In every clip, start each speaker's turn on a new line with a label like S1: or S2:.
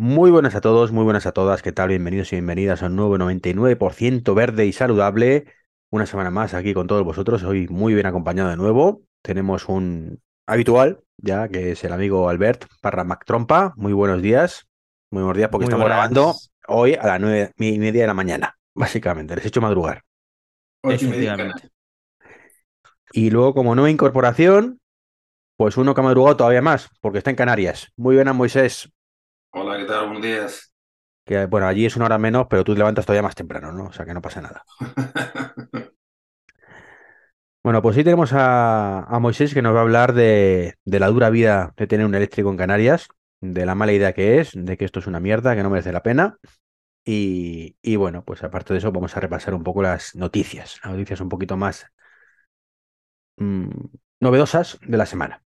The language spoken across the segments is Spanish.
S1: Muy buenas a todos, muy buenas a todas. ¿Qué tal? Bienvenidos y bienvenidas a un nuevo 99% verde y saludable. Una semana más aquí con todos vosotros. Hoy muy bien acompañado de nuevo. Tenemos un habitual, ya que es el amigo Albert Parra Trompa. Muy buenos días. Muy buenos días porque
S2: Muy
S1: estamos
S2: buenas.
S1: grabando hoy a las nueve y media de la mañana, básicamente. Les he hecho madrugar.
S3: Ocho y media.
S2: Efectivamente.
S1: Y luego, como nueva incorporación, pues uno que ha madrugado todavía más, porque está en Canarias. Muy buenas, Moisés.
S3: Hola, ¿qué tal? Buenos días.
S1: Que bueno, allí es una hora menos, pero tú te levantas todavía más temprano, ¿no? O sea que no pasa nada. Bueno, pues hoy tenemos a, a Moisés que nos va a hablar de, de la dura vida de tener un eléctrico en Canarias, de la mala idea que es, de que esto es una mierda, que no merece la pena. Y, y bueno, pues aparte de eso, vamos a repasar un poco las noticias, las noticias un poquito más mm, novedosas de la semana.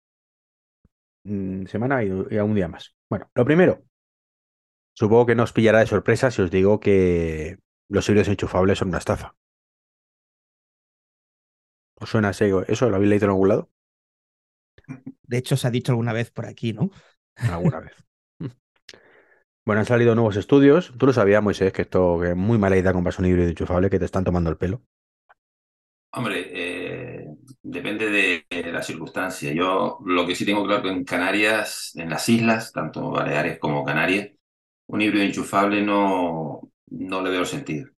S1: Mm, semana y, y a un día más. Bueno, lo primero, supongo que no os pillará de sorpresa si os digo que los híbridos enchufables son una estafa. ¿Os suena así? ¿Eso lo habéis leído en algún lado?
S2: De hecho, se ha dicho alguna vez por aquí, ¿no?
S1: Alguna vez. Bueno, han salido nuevos estudios. Tú lo sabías, Moisés, que esto que es muy mala idea comprarse un híbrido enchufable que te están tomando el pelo.
S3: Hombre, eh, depende de, de la circunstancia. Yo lo que sí tengo claro que en Canarias, en las islas, tanto Baleares como Canarias, un híbrido enchufable no, no le veo sentido,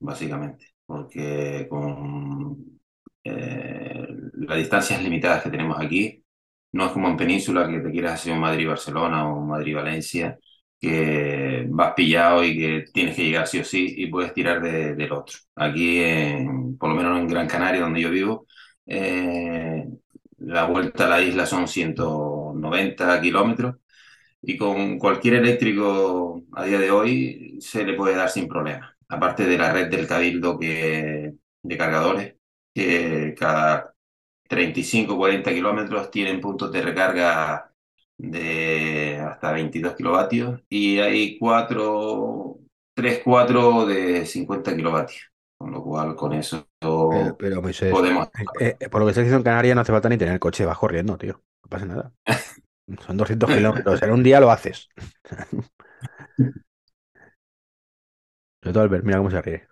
S3: básicamente, porque con eh, las distancias limitadas que tenemos aquí, no es como en Península que te quieras hacer un Madrid-Barcelona o un Madrid-Valencia, que vas pillado y que tienes que llegar sí o sí y puedes tirar de- del otro. Aquí, en- por lo menos en Gran Canaria, donde yo vivo, eh, la vuelta a la isla son 190 kilómetros y con cualquier eléctrico a día de hoy se le puede dar sin problema. Aparte de la red del Cabildo que, de cargadores, que cada 35 40 kilómetros tienen puntos de recarga de hasta 22 kilovatios y hay cuatro, 3, 4 de 50 kilovatios. Con lo cual, con eso
S1: Pero, pero, Moisés,
S3: podemos.
S1: eh, eh, por lo que estás diciendo en Canarias no hace falta ni tener el coche, vas corriendo, tío. No pasa nada. Son 200 kilómetros. En un día lo haces. Sobre todo Albert, mira cómo se ríe.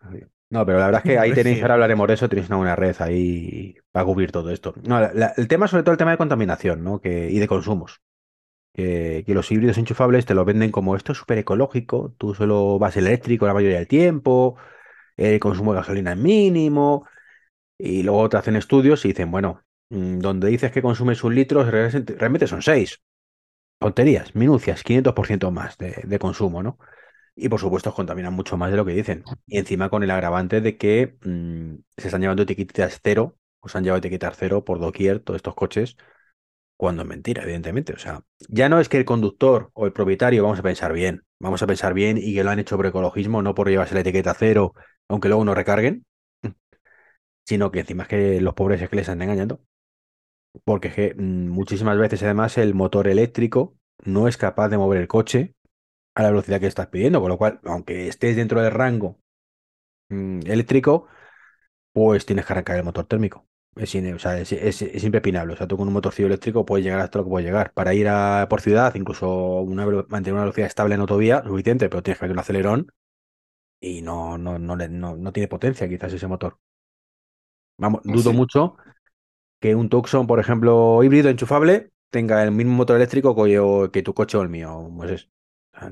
S1: No, pero la verdad es que ahí tenéis, ahora hablaremos de eso, tenéis una buena red ahí para cubrir todo esto. No, la- la- el tema, sobre todo el tema de contaminación, ¿no? Que, y de consumos. Que, que los híbridos enchufables te lo venden como esto es súper ecológico, tú solo vas eléctrico la mayoría del tiempo, el consumo de gasolina es mínimo, y luego te hacen estudios y dicen, bueno, mm, donde dices que consumes un litro, realmente son seis. Tonterías, minucias, 500% más de, consumo, ¿no? Y por supuesto contaminan mucho más de lo que dicen. Y encima con el agravante de que mm, se están llevando etiquetas cero, o se han llevado etiquetas cero por doquier todos estos coches, cuando es mentira, evidentemente. O sea, ya no es que el conductor o el propietario vamos a pensar bien, vamos a pensar bien y que lo han hecho por ecologismo, no por llevarse la etiqueta cero, aunque luego no recarguen, sino que encima es que los pobres es que les están engañando. Porque es que mm, muchísimas veces además el motor eléctrico no es capaz de mover el coche a la velocidad que estás pidiendo, con lo cual, aunque estés dentro del rango mm, eléctrico, pues tienes que arrancar el motor térmico. Es, o sea, es, es- es impepinable. O sea, tú con un motorcillo eléctrico puedes llegar hasta lo que puedes llegar. Para ir a, por ciudad, incluso una, mantener una velocidad estable en autovía, suficiente, pero tienes que meter un acelerón y no, no, no, no, no tiene potencia quizás ese motor. Vamos, dudo
S3: Sí.
S1: mucho que un Tucson, por ejemplo, híbrido enchufable, tenga el mismo motor eléctrico que, tu coche o el mío. O sea,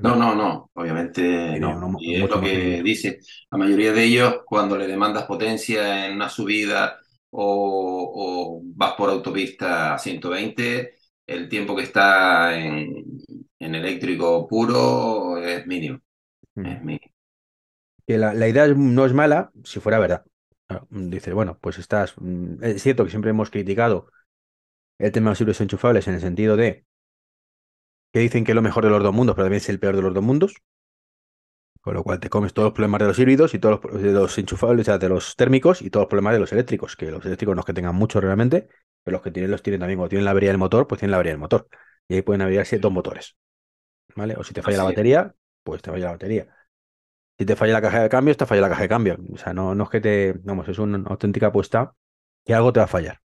S3: No, no, no, obviamente no. Y es lo que dice, la mayoría de ellos, cuando le demandas potencia en una subida o, o vas por autopista a 120, el tiempo que está en, en eléctrico puro es mínimo,
S1: Mm.
S3: es mínimo.
S1: que la, la idea es- no es mala si fuera verdad. Claro, mm, dices, bueno, pues estás. mm, Es cierto que siempre hemos criticado el tema de los híbridos enchufables en el sentido de que dicen que es lo mejor de los dos mundos, pero también es el peor de los dos mundos. Con lo cual te comes todos los problemas de los híbridos y todos los, de los enchufables, o sea, de los térmicos y todos los problemas de los eléctricos. Que los eléctricos no es que tengan mucho realmente, pero los que tienen los tienen también. Cuando tienen la avería del motor, pues tienen la avería del motor. Y ahí pueden averiarse dos motores. ¿Vale? O si te falla la
S3: Así
S1: batería, pues te falla la batería. Si te falla la caja de cambios, te falla la caja de cambio. O sea, no, es que te. Vamos, es una auténtica apuesta que algo te va a fallar.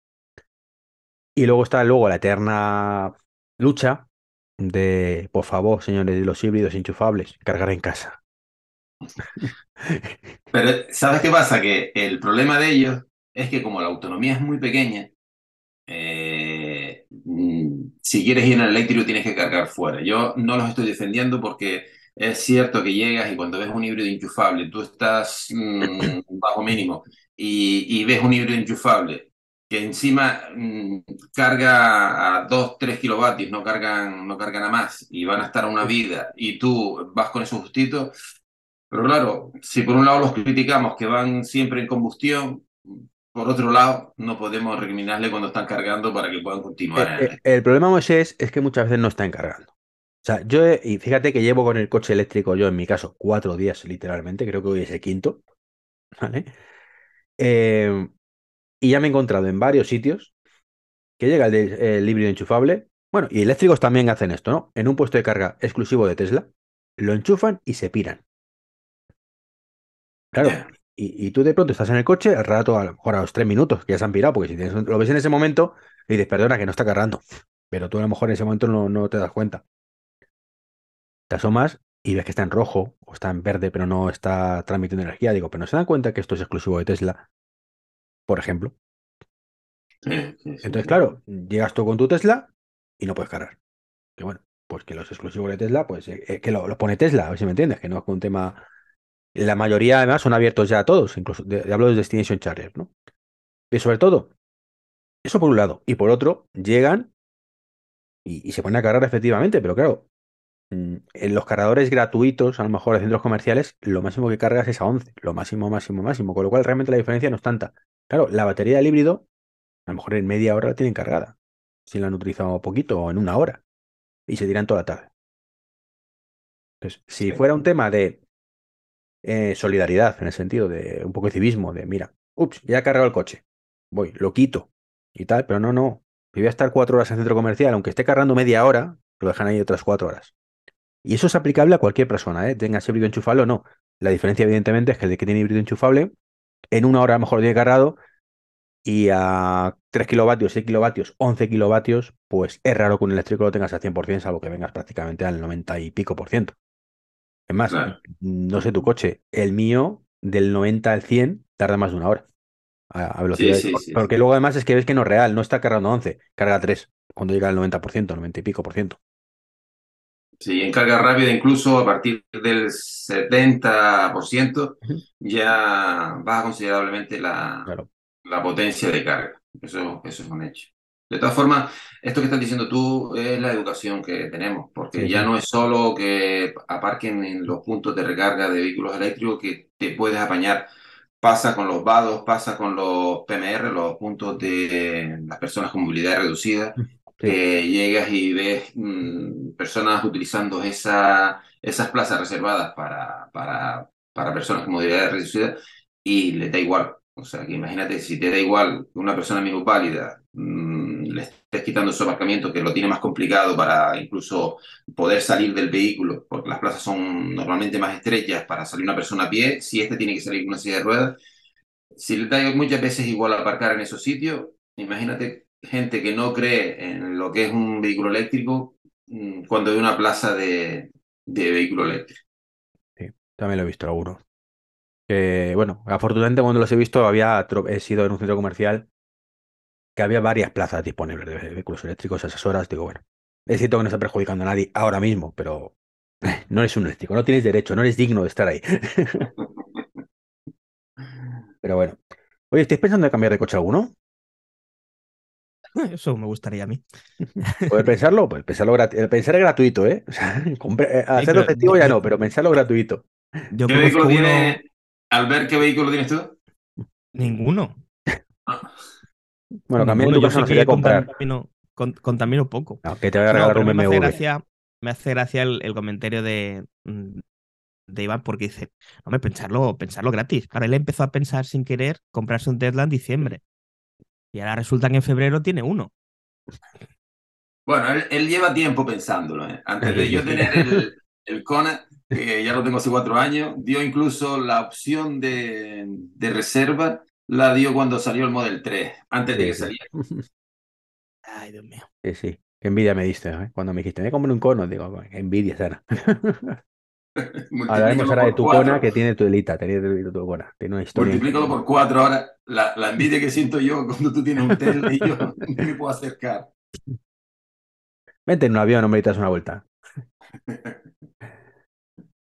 S1: Y luego está luego la eterna lucha de, por favor, señores, de los híbridos enchufables, cargar en casa.
S3: Pero, ¿sabes qué pasa? Que el problema de ellos es que como la autonomía es muy pequeña, eh, mm, si quieres ir en el eléctrico tienes que cargar fuera. Yo no los estoy defendiendo porque es cierto que llegas y cuando ves un híbrido enchufable, tú estás mm, bajo mínimo y, ves un híbrido enchufable que encima mm, carga a 2, 3 kilovatios, no cargan, no cargan a más y van a estar una vida y tú vas con esos justitos. Pero claro, si por un lado los criticamos que van siempre en combustión, por otro lado, no podemos recriminarle cuando están cargando para que puedan continuar.
S1: El, eh, eh, el, problema, Moisés, es que muchas veces no están cargando. O sea, yo, y fíjate que llevo con el coche eléctrico, yo en mi caso, cuatro días literalmente, creo que hoy es el quinto, ¿vale? Em, y ya me he encontrado en varios sitios que llega el, el híbrido enchufable. Bueno, y eléctricos también hacen esto, ¿no? En un puesto de carga exclusivo de Tesla, lo enchufan y se piran. Claro, y, tú de pronto estás en el coche, al rato, a lo mejor a los tres minutos, que ya se han pirado, porque si lo ves en ese momento, y dices, perdona, que no está cargando. Pero tú a lo mejor en ese momento no, no te das cuenta. Te asomas y ves que está en rojo o está en verde, pero no está transmitiendo energía. Digo, pero no se dan cuenta que esto es exclusivo de Tesla, por ejemplo. Entonces, claro, llegas tú con tu Tesla y no puedes cargar. Que bueno, pues que los exclusivos de Tesla, pues eh, eh, que lo, pone Tesla, a ver si me entiendes, que no es un tema la mayoría además son abiertos ya a todos, incluso hablo de Destination Charger, ¿no? Y sobre todo, eso por un lado. Y por otro, llegan y, se ponen a cargar efectivamente, pero claro, en los cargadores gratuitos, a lo mejor de centros comerciales, lo máximo que cargas es a 11, lo máximo, máximo, máximo, con lo cual realmente la diferencia no es tanta. Claro, la batería del híbrido, a lo mejor en media hora la tienen cargada, si la han utilizado poquito o en una hora, y se tiran toda la tarde. Entonces, si fuera un tema de eh, solidaridad, en el sentido de un poco de civismo, de mira, ups, ya he cargado el coche, voy, lo quito y tal, pero no, no, si voy a estar cuatro horas en el centro comercial, aunque esté cargando media hora, lo dejan ahí otras cuatro horas. Y eso es aplicable a cualquier persona, ¿eh? tenga ese híbrido enchufable o no. La diferencia, evidentemente, es que el de que tiene híbrido enchufable, en una hora a lo mejor tiene cargado y a 3 kilovatios, 6 kilovatios, 11 kilovatios, pues es raro que un eléctrico lo tengas al 100%, salvo que vengas prácticamente al 90 y pico por ciento. Es más, no sé tu coche, el mío del 90 al 100 tarda más de una hora a, velocidad. porque luego además es que ves que no es real, no está cargando 11, carga 3 cuando llega al 90%, 90 y pico por ciento.
S3: Sí, en carga rápida incluso a partir del 70% ya baja considerablemente la, la potencia de carga. Eso, eso es un hecho. De todas formas, esto que estás diciendo tú es la educación que tenemos, porque ya no es solo que aparquen en los puntos de recarga de vehículos eléctricos que te puedes apañar. Pasa con los VADOS, pasa con los PMR, los puntos de las personas con movilidad reducida. Llegas y ves mm, personas utilizando esa, esas plazas reservadas para, para, para personas con movilidad reducida y le da igual. O sea, que imagínate si te da igual una persona minusválida mmm, le estés quitando su aparcamiento, que lo tiene más complicado para incluso poder salir del vehículo, porque las plazas son normalmente más estrechas para salir una persona a pie, si este tiene que salir con una silla de ruedas. Si le da muchas veces igual aparcar en esos sitios, imagínate gente que no cree en lo que es un vehículo eléctrico mm, cuando hay una plaza de, de vehículo eléctrico.
S1: Sí, también lo he visto algunos bueno, afortunadamente cuando los he visto había he sido en un centro comercial que había varias plazas disponibles de vehículos eléctricos a esas horas. Digo, bueno, es cierto que no está perjudicando a nadie ahora mismo, pero no eres un eléctrico, no tienes derecho, no eres digno de estar ahí. pero bueno. Oye, ¿estáis pensando en cambiar de coche alguno?
S2: Eso me gustaría a mí.
S1: Puedes pensarlo, pues pensarlo el pensar es gratuito, ¿eh? O sea, eh, hacerlo efectivo ya no, pero pensarlo gratuito.
S3: Yo ¿Qué vehículo tiene, ver ¿qué vehículo tienes tú?
S2: Ninguno.
S1: Bueno, también tu casa no sería comprar.
S2: Contamino, contamino poco.
S1: que te voy a regalar un
S2: Me hace gracia, me hace gracia el, comentario de, mm, de Iván porque dice, hombre, pensarlo, pensarlo gratis. Ahora él empezó a pensar sin querer comprarse un Tesla en diciembre. Y ahora resulta que en febrero tiene uno.
S3: Bueno, él, lleva tiempo pensándolo. ¿eh? Antes de yo tener el, el Kona, que ya lo tengo hace cuatro años, dio incluso la opción de, de reserva, la dio cuando salió el Model 3, antes de que saliera.
S2: Ay, Dios mío.
S1: Sí, sí. Qué envidia me diste, ¿eh? Cuando me dijiste, me compré un cono, digo, envidia, Sara. Hablaremos ahora de tu cona que tiene tu delita, tiene tu tiene una historia.
S3: Multiplícalo por cuatro. Ahora, la, la, envidia que siento yo cuando tú tienes un tel y yo no me puedo acercar.
S1: Vente en un avión, no me ditas una vuelta.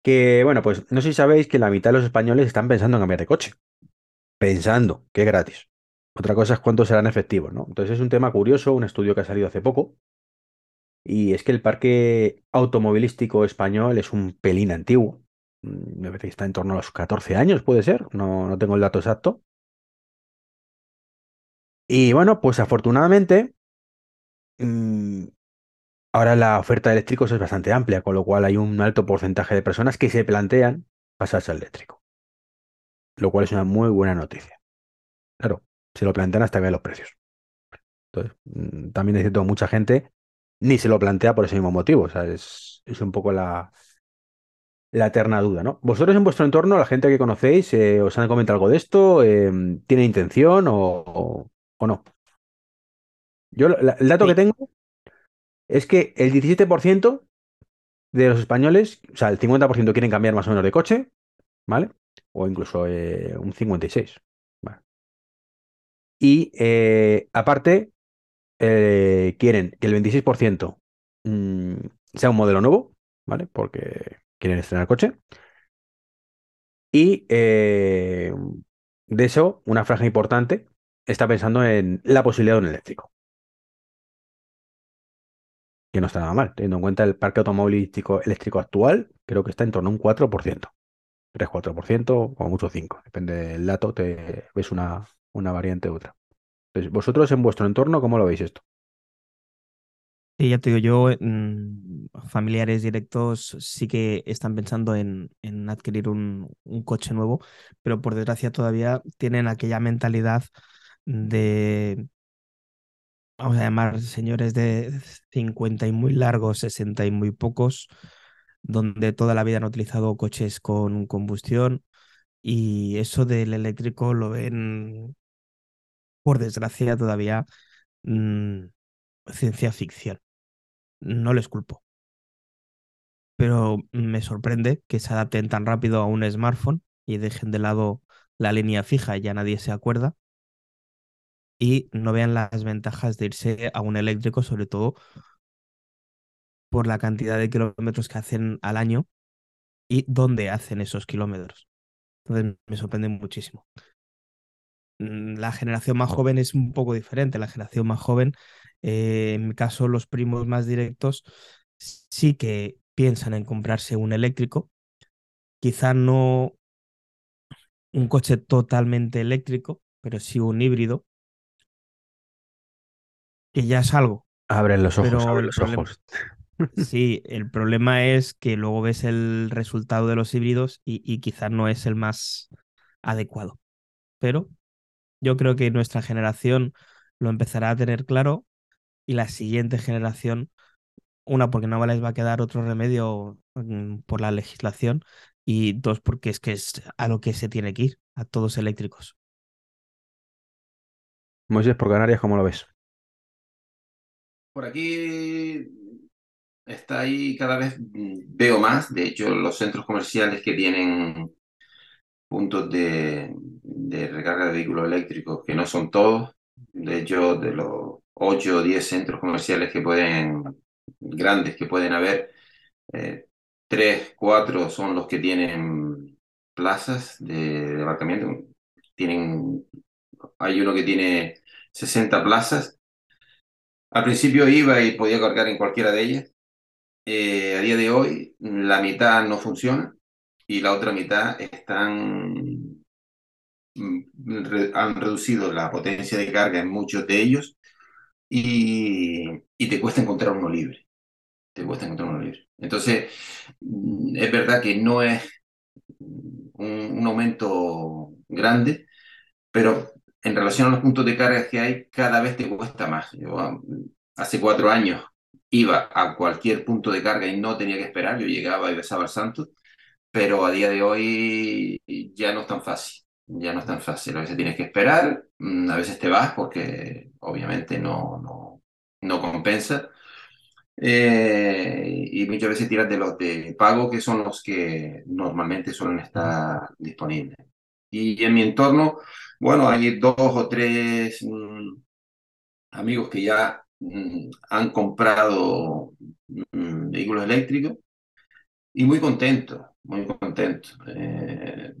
S1: que, bueno, pues no sé si sabéis que la mitad de los españoles están pensando en cambiar de coche. Pensando que es gratis. Otra cosa es cuántos serán efectivos, ¿no? Entonces es un tema curioso, un estudio que ha salido hace poco, y es que el parque automovilístico español es un pelín antiguo. Mm, me parece que está en torno a los 14 años, puede ser. No, no tengo el dato exacto. Y bueno, pues afortunadamente, mm, ahora la oferta de eléctricos es bastante amplia, con lo cual hay un alto porcentaje de personas que se plantean pasarse al eléctrico. Lo cual es una muy buena noticia. Claro, se lo plantean hasta ver los precios. Entonces, mm, también es cierto mucha gente ni se lo plantea por ese mismo motivo. O sea, es, es un poco la, la eterna duda, ¿no? ¿Vosotros en vuestro entorno, la gente que conocéis, eh, os han comentado algo de esto? Eh, ¿Tiene intención o, o, no? Yo el dato que tengo es que el 17% de los españoles, o sea, el 50% quieren cambiar más o menos de coche, ¿vale? O incluso eh, un 56%. ¿vale? Y aparte, eh, quieren que el 26% mm, sea un modelo nuevo, ¿vale? Porque quieren estrenar coche. Y eh, de eso, una franja importante está pensando en la posibilidad de un eléctrico. Que no está nada mal, teniendo en cuenta el parque automovilístico eléctrico actual, creo que está en torno a un 4%. 3-4%, como mucho 5%. Depende del dato, te ves una, una variante u otra. Pues, vosotros en vuestro entorno, ¿cómo lo veis esto?
S2: Sí, ya te digo, yo, familiares directos sí que están pensando en, adquirir un, coche nuevo, pero por desgracia todavía tienen aquella mentalidad de, vamos a llamar, señores de 50 y muy largos, 60 y muy pocos, donde toda la vida han utilizado coches con combustión y eso del eléctrico lo ven por desgracia, todavía mm, ciencia ficción. No les culpo. Pero me sorprende que se adapten tan rápido a un smartphone y dejen de lado la línea fija, ya nadie se acuerda, y no vean las ventajas de irse a un eléctrico, sobre todo por la cantidad de kilómetros que hacen al año y dónde hacen esos kilómetros. Entonces me sorprende muchísimo. Mm, la generación más joven es un poco diferente. La generación más joven, eh, en mi caso, los primos más directos sí que piensan en comprarse un eléctrico. Quizá no un coche totalmente eléctrico, pero sí un híbrido, que ya es algo.
S1: Abren los ojos, abren los ojos.
S2: Sí, el problema es que luego ves el resultado de los híbridos y, y quizás no es el más adecuado. Pero yo creo que nuestra generación lo empezará a tener claro y la siguiente generación, una, porque no les va a quedar otro remedio mm, por la legislación y dos, porque es que es a lo que se tiene que ir, a todos eléctricos.
S1: Moisés, por Canarias, ¿cómo lo ves?
S3: Por aquí está ahí cada vez mm, veo más, de hecho los centros comerciales que tienen puntos de, recarga de vehículos eléctricos, que no son todos. De hecho, de los 8 o 10 centros comerciales que pueden, grandes que pueden haber, eh, 3, 4 son los que tienen plazas de, aparcamiento. Tienen, hay uno que tiene 60 plazas. Al principio iba y podía cargar en cualquiera de ellas. Eh, a día de hoy, la mitad no funciona y la otra mitad están mm, han reducido la potencia de carga en muchos de ellos y, y te cuesta encontrar uno libre. Te cuesta encontrar uno libre. Entonces, mm, es verdad que no es un, aumento grande, pero en relación a los puntos de carga que hay, cada vez te cuesta más. Yo ah, hace cuatro años iba a cualquier punto de carga y no tenía que esperar, yo llegaba y besaba al santo, pero a día de hoy ya no es tan fácil, ya no es tan fácil. A veces tienes que esperar, mm, a veces te vas porque obviamente no, no, no compensa eh, y muchas veces tiras de los de pago, que son los que normalmente suelen estar disponibles. Y en mi entorno, bueno, hay dos o tres mm, amigos que ya mm, han comprado mm, vehículos eléctricos y muy contentos, muy contentos. Eh,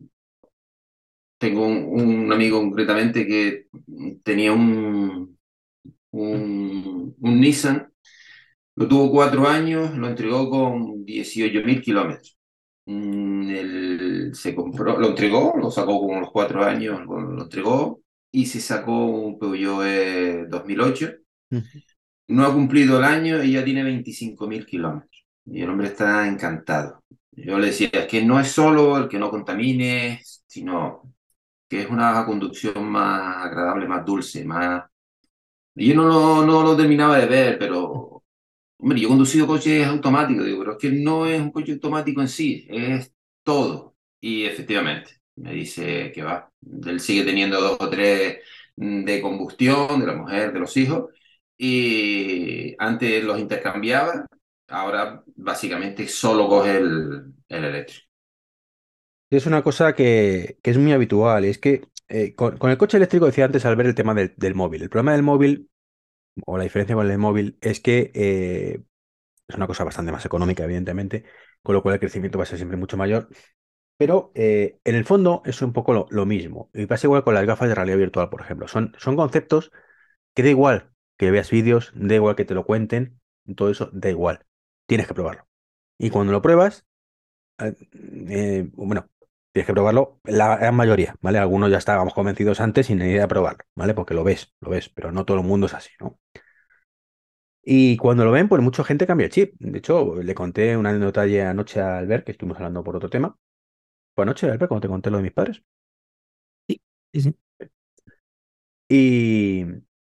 S3: tengo un, amigo concretamente que tenía un, un, un Nissan lo tuvo cuatro años, lo entregó con 18 mil kilómetros. Mm, se compró, lo entregó, lo sacó con los cuatro años, lo, entregó y se sacó un Peugeot 2008. No ha cumplido el año y ya tiene 25 mil kilómetros. Y el hombre está encantado. Yo le decía, es que no es solo el que no contamine, sino que es una conducción más agradable, más dulce, más... yo no, no lo terminaba de ver, pero Hombre, yo he conducido coches automáticos, digo, pero es que no es un coche automático en sí, es todo. Y efectivamente, me dice que va. Él sigue teniendo dos o tres mm, de combustión, de la mujer, de los hijos, y antes los intercambiaba, ahora básicamente solo coge el, el eléctrico.
S1: Es una cosa que, es muy habitual, es que eh, con, el coche eléctrico decía antes al ver el tema del, del móvil. El problema del móvil o la diferencia con el móvil es que eh, es una cosa bastante más económica, evidentemente, con lo cual el crecimiento va a ser siempre mucho mayor. Pero eh, en el fondo es un poco lo, mismo. Y pasa igual con las gafas de realidad virtual, por ejemplo. Son, son conceptos que da igual que veas vídeos, da igual que te lo cuenten, todo eso da igual. Tienes que probarlo. Y cuando lo pruebas, eh, bueno, tienes que probarlo la gran mayoría, ¿vale? Algunos ya estábamos convencidos antes sin idea de probarlo, ¿vale? Porque lo ves, lo ves, pero no todo el mundo es así, ¿no? Y cuando lo ven, pues mucha gente cambia el chip. De hecho, le conté una anécdota anoche a Albert, que estuvimos hablando por otro tema. Fue anoche, Albert, cuando te conté lo de mis padres.
S2: Sí, sí, sí.
S1: Y,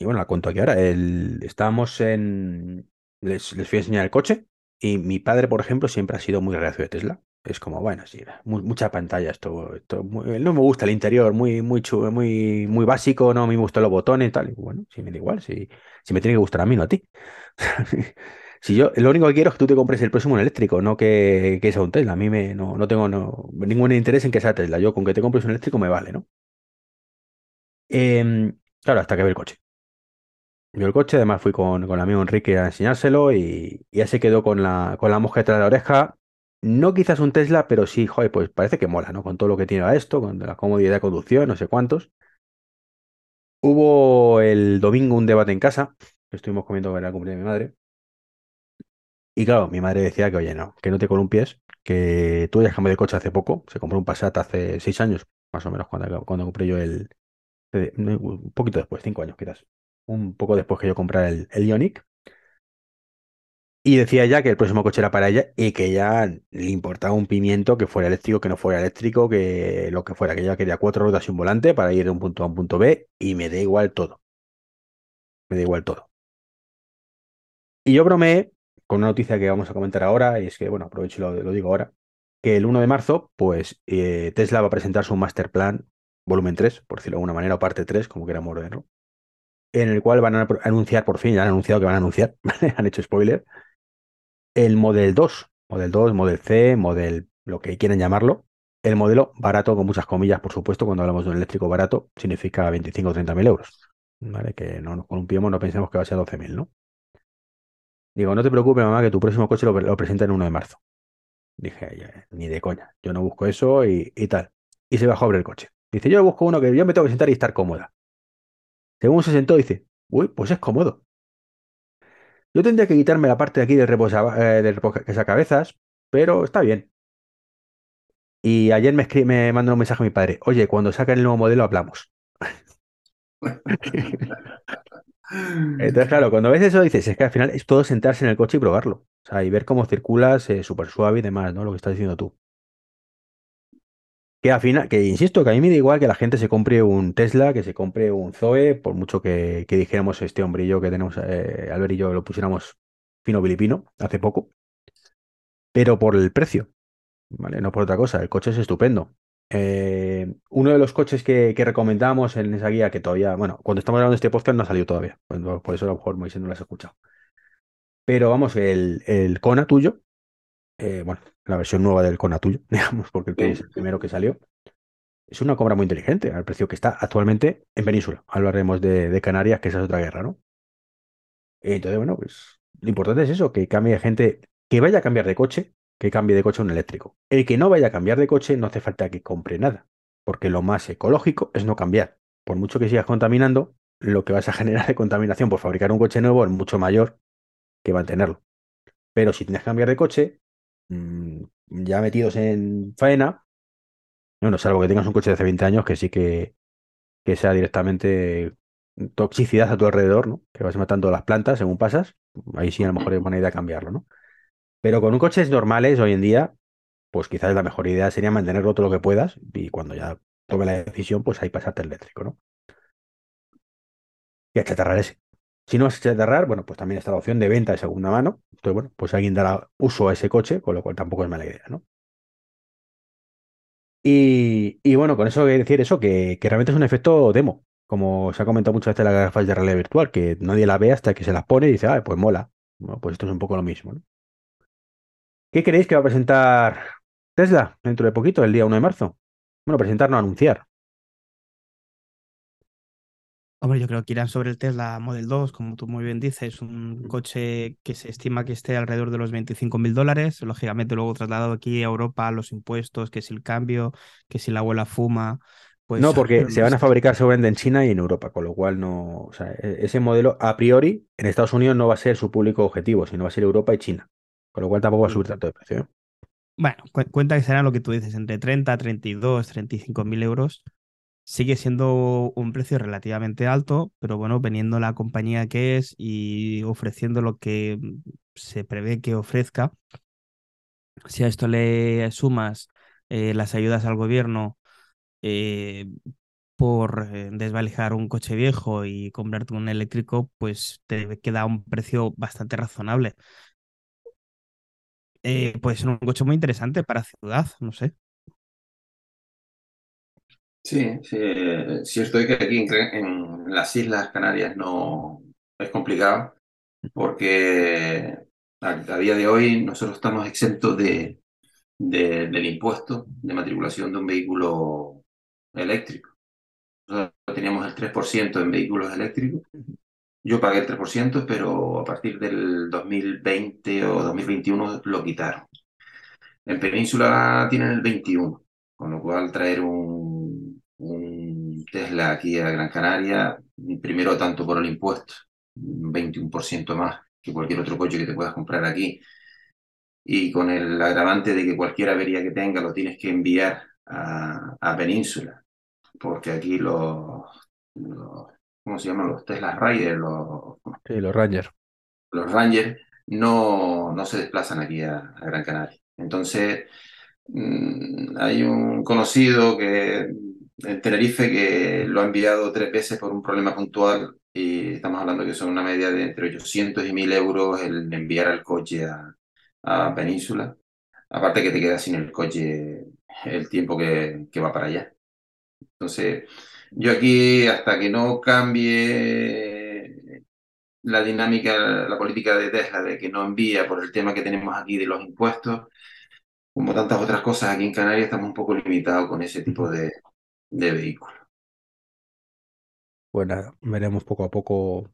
S1: bueno, la cuento aquí ahora. El, estábamos en... Les, les fui a enseñar el coche y mi padre, por ejemplo, siempre ha sido muy reacio de Tesla. Es como, bueno, sí, mucha pantalla, esto, esto no me gusta el interior, muy, muy, muy, muy básico, no me gustan los botones tal. Bueno, si me da igual, si, si me tiene que gustar a mí, no a ti. si yo, lo único que quiero es que tú te compres el próximo eléctrico, no que, que sea un Tesla. A mí me, no, no tengo ningún interés en que sea Tesla. Yo con que te compres un eléctrico me vale, ¿no? Em, claro, hasta que ve el coche. Yo el coche, además fui con, con el amigo Enrique a enseñárselo y, ya se quedó con la, con la mosca detrás de la oreja no quizás un Tesla, pero sí, joder, pues parece que mola, ¿no? Con todo lo que tiene a esto, con la comodidad de conducción, no sé cuántos. Hubo el domingo un debate en casa, que estuvimos comiendo en la cumpleaños de mi madre. Y claro, mi madre decía que, oye, no, que no te columpies, que tú ya de coche hace poco, se compró un Passat hace seis años, más o menos, cuando, cuando compré yo el... Un poquito después, cinco años quizás. Un poco después que yo comprara el, el Ionic. Y decía ya que el próximo coche era para ella y que ya le importaba un pimiento que fuera eléctrico, que no fuera eléctrico, que lo que fuera, que ella quería cuatro ruedas y un volante para ir de un punto A a un punto B y me da igual todo. Me da igual todo. Y yo bromeé con una noticia que vamos a comentar ahora, y es que, bueno, aprovecho y lo, digo ahora, que el 1 de marzo, pues eh, Tesla va a presentar su Master Plan volumen 3, por decirlo de alguna manera, o parte 3, como queramos verlo, en el cual van a anunciar, por fin, ya han anunciado que van a anunciar, han hecho spoiler, el Model 2, Model 2, Model C, Model lo que quieran llamarlo, el modelo barato, con muchas comillas, por supuesto, cuando hablamos de un eléctrico barato, significa 25 o 30 mil euros. ¿Vale? Que no nos columpiemos, no pensemos que va a ser 12 mil, ¿no? Digo, no te preocupes, mamá, que tu próximo coche lo, lo presenta en 1 de marzo. Dije, ni de coña, yo no busco eso y, tal. Y se bajó a abrir el coche. Dice, yo busco uno que yo me tengo que sentar y estar cómoda. Según se sentó, dice, uy, pues es cómodo. Yo tendría que quitarme la parte de aquí del reposa, eh, cabezas, pero está bien. Y ayer me, me mandó un mensaje a mi padre, oye, cuando saquen el nuevo modelo hablamos. Entonces, claro, cuando ves eso dices, es que al final es todo sentarse en el coche y probarlo. O sea, y ver cómo circulas eh, súper suave y demás, ¿no? Lo que estás diciendo tú. Que al final, que insisto, que a mí me da igual que la gente se compre un Tesla, que se compre un Zoe, por mucho que, dijéramos este hombre y yo que tenemos, eh, Albert y yo lo pusiéramos fino bilipino hace poco, pero por el precio, ¿vale? No por otra cosa, el coche es estupendo. Eh, uno de los coches que, recomendamos en esa guía, que todavía, bueno, cuando estamos grabando este podcast no ha salido todavía, por eso a lo mejor Moisés no lo has escuchado. Pero vamos, el, el Kona tuyo, eh, bueno, la versión nueva del Kona tuyo, digamos, porque el que es el primero que salió, es una compra muy inteligente al precio que está actualmente en Península. Hablaremos de, de Canarias, que esa es otra guerra, ¿no? Entonces, bueno, pues lo importante es eso, que cambie gente que vaya a cambiar de coche, que cambie de coche a un eléctrico. El que no vaya a cambiar de coche no hace falta que compre nada, porque lo más ecológico es no cambiar. Por mucho que sigas contaminando, lo que vas a generar de contaminación por fabricar un coche nuevo es mucho mayor que mantenerlo. Pero si tienes que cambiar de coche, mmm, ya metidos en faena, bueno, salvo que tengas un coche de hace 20 años que sí que, que sea directamente toxicidad a tu alrededor, ¿no? Que vas matando las plantas según pasas, ahí sí a lo mejor es buena idea cambiarlo, ¿no? Pero con un coches normales hoy en día, pues quizás la mejor idea sería mantenerlo todo lo que puedas y cuando ya tome la decisión, pues ahí pasarte eléctrico, ¿no? Y achatarrar ese. Si no a chatarrar, bueno, pues también está la opción de venta de segunda mano. Entonces, bueno, pues alguien dará uso a ese coche, con lo cual tampoco es mala idea, ¿no? Y, y bueno, con eso decir eso, que, que realmente es un efecto demo como se ha comentado muchas veces las gafas de realidad virtual, que nadie la ve hasta que se las pone y dice, ah, pues mola. Bueno, pues esto es un poco lo mismo. ¿Qué creéis que va a presentar Tesla dentro de poquito, el día 1 de marzo? Bueno, presentar, no anunciar.
S2: Hombre, yo creo que irán sobre el Tesla Model 2, como tú muy bien dices, un coche que se estima que esté alrededor de los 25 mil dólares. Lógicamente, luego trasladado aquí a Europa, los impuestos, que si el cambio, que si la abuela fuma, pues,
S1: no, porque se van a fabricar seguramente en China y en Europa, con lo cual no. O sea, e-, ese modelo, a priori, en Estados Unidos no va a ser su público objetivo, sino va a ser Europa y China. Con lo cual tampoco va a subir tanto de precio. ¿eh?
S2: Bueno, cu cuenta que será lo que tú dices, entre 30, 32, 35 mil euros. Sigue siendo un precio relativamente alto, pero bueno, veniendo la compañía que es y ofreciendo lo que se prevé que ofrezca, si a esto le sumas eh, las ayudas al gobierno eh, por eh, desvalijar un coche viejo y comprarte un eléctrico, pues te queda un precio bastante razonable. Puede ser un coche muy interesante para ciudad, no sé.
S3: Sí, sí, cierto es que aquí en, en las Islas Canarias no es complicado porque a, a día de hoy nosotros estamos exentos de, de, del impuesto de matriculación de un vehículo eléctrico. Nosotros teníamos el 3% en vehículos eléctricos. Yo pagué el 3%, pero a partir del 2020 o 2021 lo quitaron. En Península tienen el 21, con lo cual traer un, un Tesla aquí a Gran Canaria, primero tanto por el impuesto, un 21% más que cualquier otro coche que te puedas comprar aquí, y con el agravante de que cualquier avería que tenga lo tienes que enviar a, a Península porque aquí los, los, ¿cómo se llaman? Los Tesla Riders, los,
S1: sí, los Rangers.
S3: Los Rangers no, no se desplazan aquí a, a Gran Canaria. Entonces, mmm, hay un conocido que en Tenerife que lo ha enviado tres veces por un problema puntual y estamos hablando que son una media de entre 800 y 1000 euros el enviar al coche a, a Península. Aparte que te quedas sin el coche el tiempo que, que va para allá. Entonces, yo aquí, hasta que no cambie la dinámica, la política de Tesla, de que no envía por el tema que tenemos aquí de los impuestos, como tantas otras cosas aquí en Canarias, estamos un poco limitados con ese tipo de, de vehículos.
S1: Pues nada, veremos poco a poco.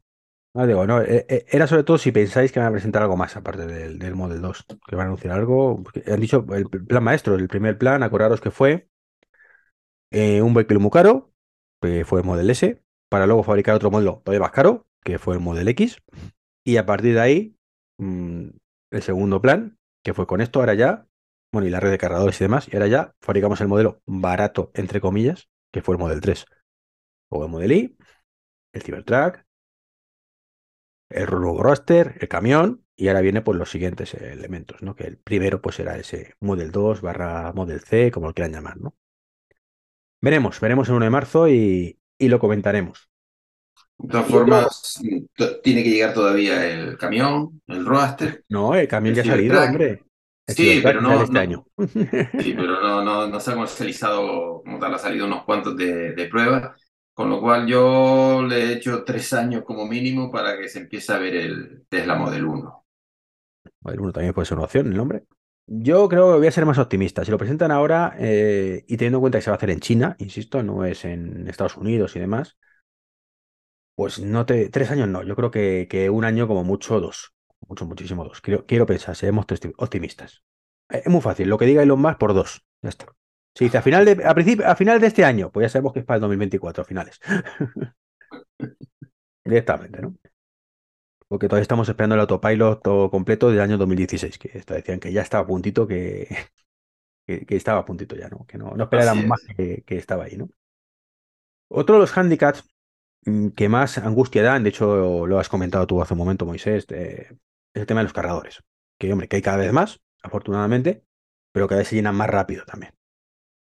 S1: Ah, no, era sobre todo si pensáis que van a presentar algo más aparte del, del Model 2, que van a anunciar algo. Han dicho el plan maestro, el primer plan, acordaros que fue eh, un vehículo muy caro, que fue el Model S, para luego fabricar otro modelo todavía más caro, que fue el Model X, y a partir de ahí, mmm, el segundo plan, que fue con esto, ahora ya, bueno, y la red de cargadores y demás, y ahora ya fabricamos el modelo barato, entre comillas, que fue el Model 3. Luego el Model I, el Cybertruck, el Roadster, el camión, y ahora viene pues los siguientes elementos, ¿no? Que el primero pues será ese Model 2 barra Model C, como lo quieran llamar, ¿no? Veremos, veremos el 1 de marzo y, y lo comentaremos.
S3: De todas formas, tiene que llegar todavía el camión, el roster.
S1: No, el camión el ya ha salido, hombre.
S3: El sí, pero no, este no, año. sí, pero no, no, no se ha comercializado como tal, ha salido unos cuantos de, de pruebas, con lo cual yo le he hecho tres años como mínimo para que se empiece a ver el Tesla Model 1.
S1: El 1 también puede ser una opción, el nombre. Yo creo que voy a ser más optimista. Si lo presentan ahora eh, y teniendo en cuenta que se va a hacer en China, insisto, no es en Estados Unidos y demás, pues no te. Tres años no, yo creo que, que un año como mucho dos. Mucho, muchísimo dos. Quiero, quiero pensar, seremos optimistas. Eh, es muy fácil, lo que diga Elon Musk por dos. Ya está. Si dice a final de, a principio, a final de este año, pues ya sabemos que es para el 2024, a finales. Directamente, ¿no? Porque todavía estamos esperando el autopilot todo completo del año 2016, que decían que ya estaba a puntito, que, que, estaba a puntito ya, ¿no? Que no, no esperaran más que, que, estaba ahí, ¿no? Otro de los handicaps mm, que más angustia dan, de hecho lo has comentado tú hace un momento, Moisés, es el tema de los cargadores. Que, hombre, que hay cada vez más, afortunadamente, pero cada vez se llenan más rápido también.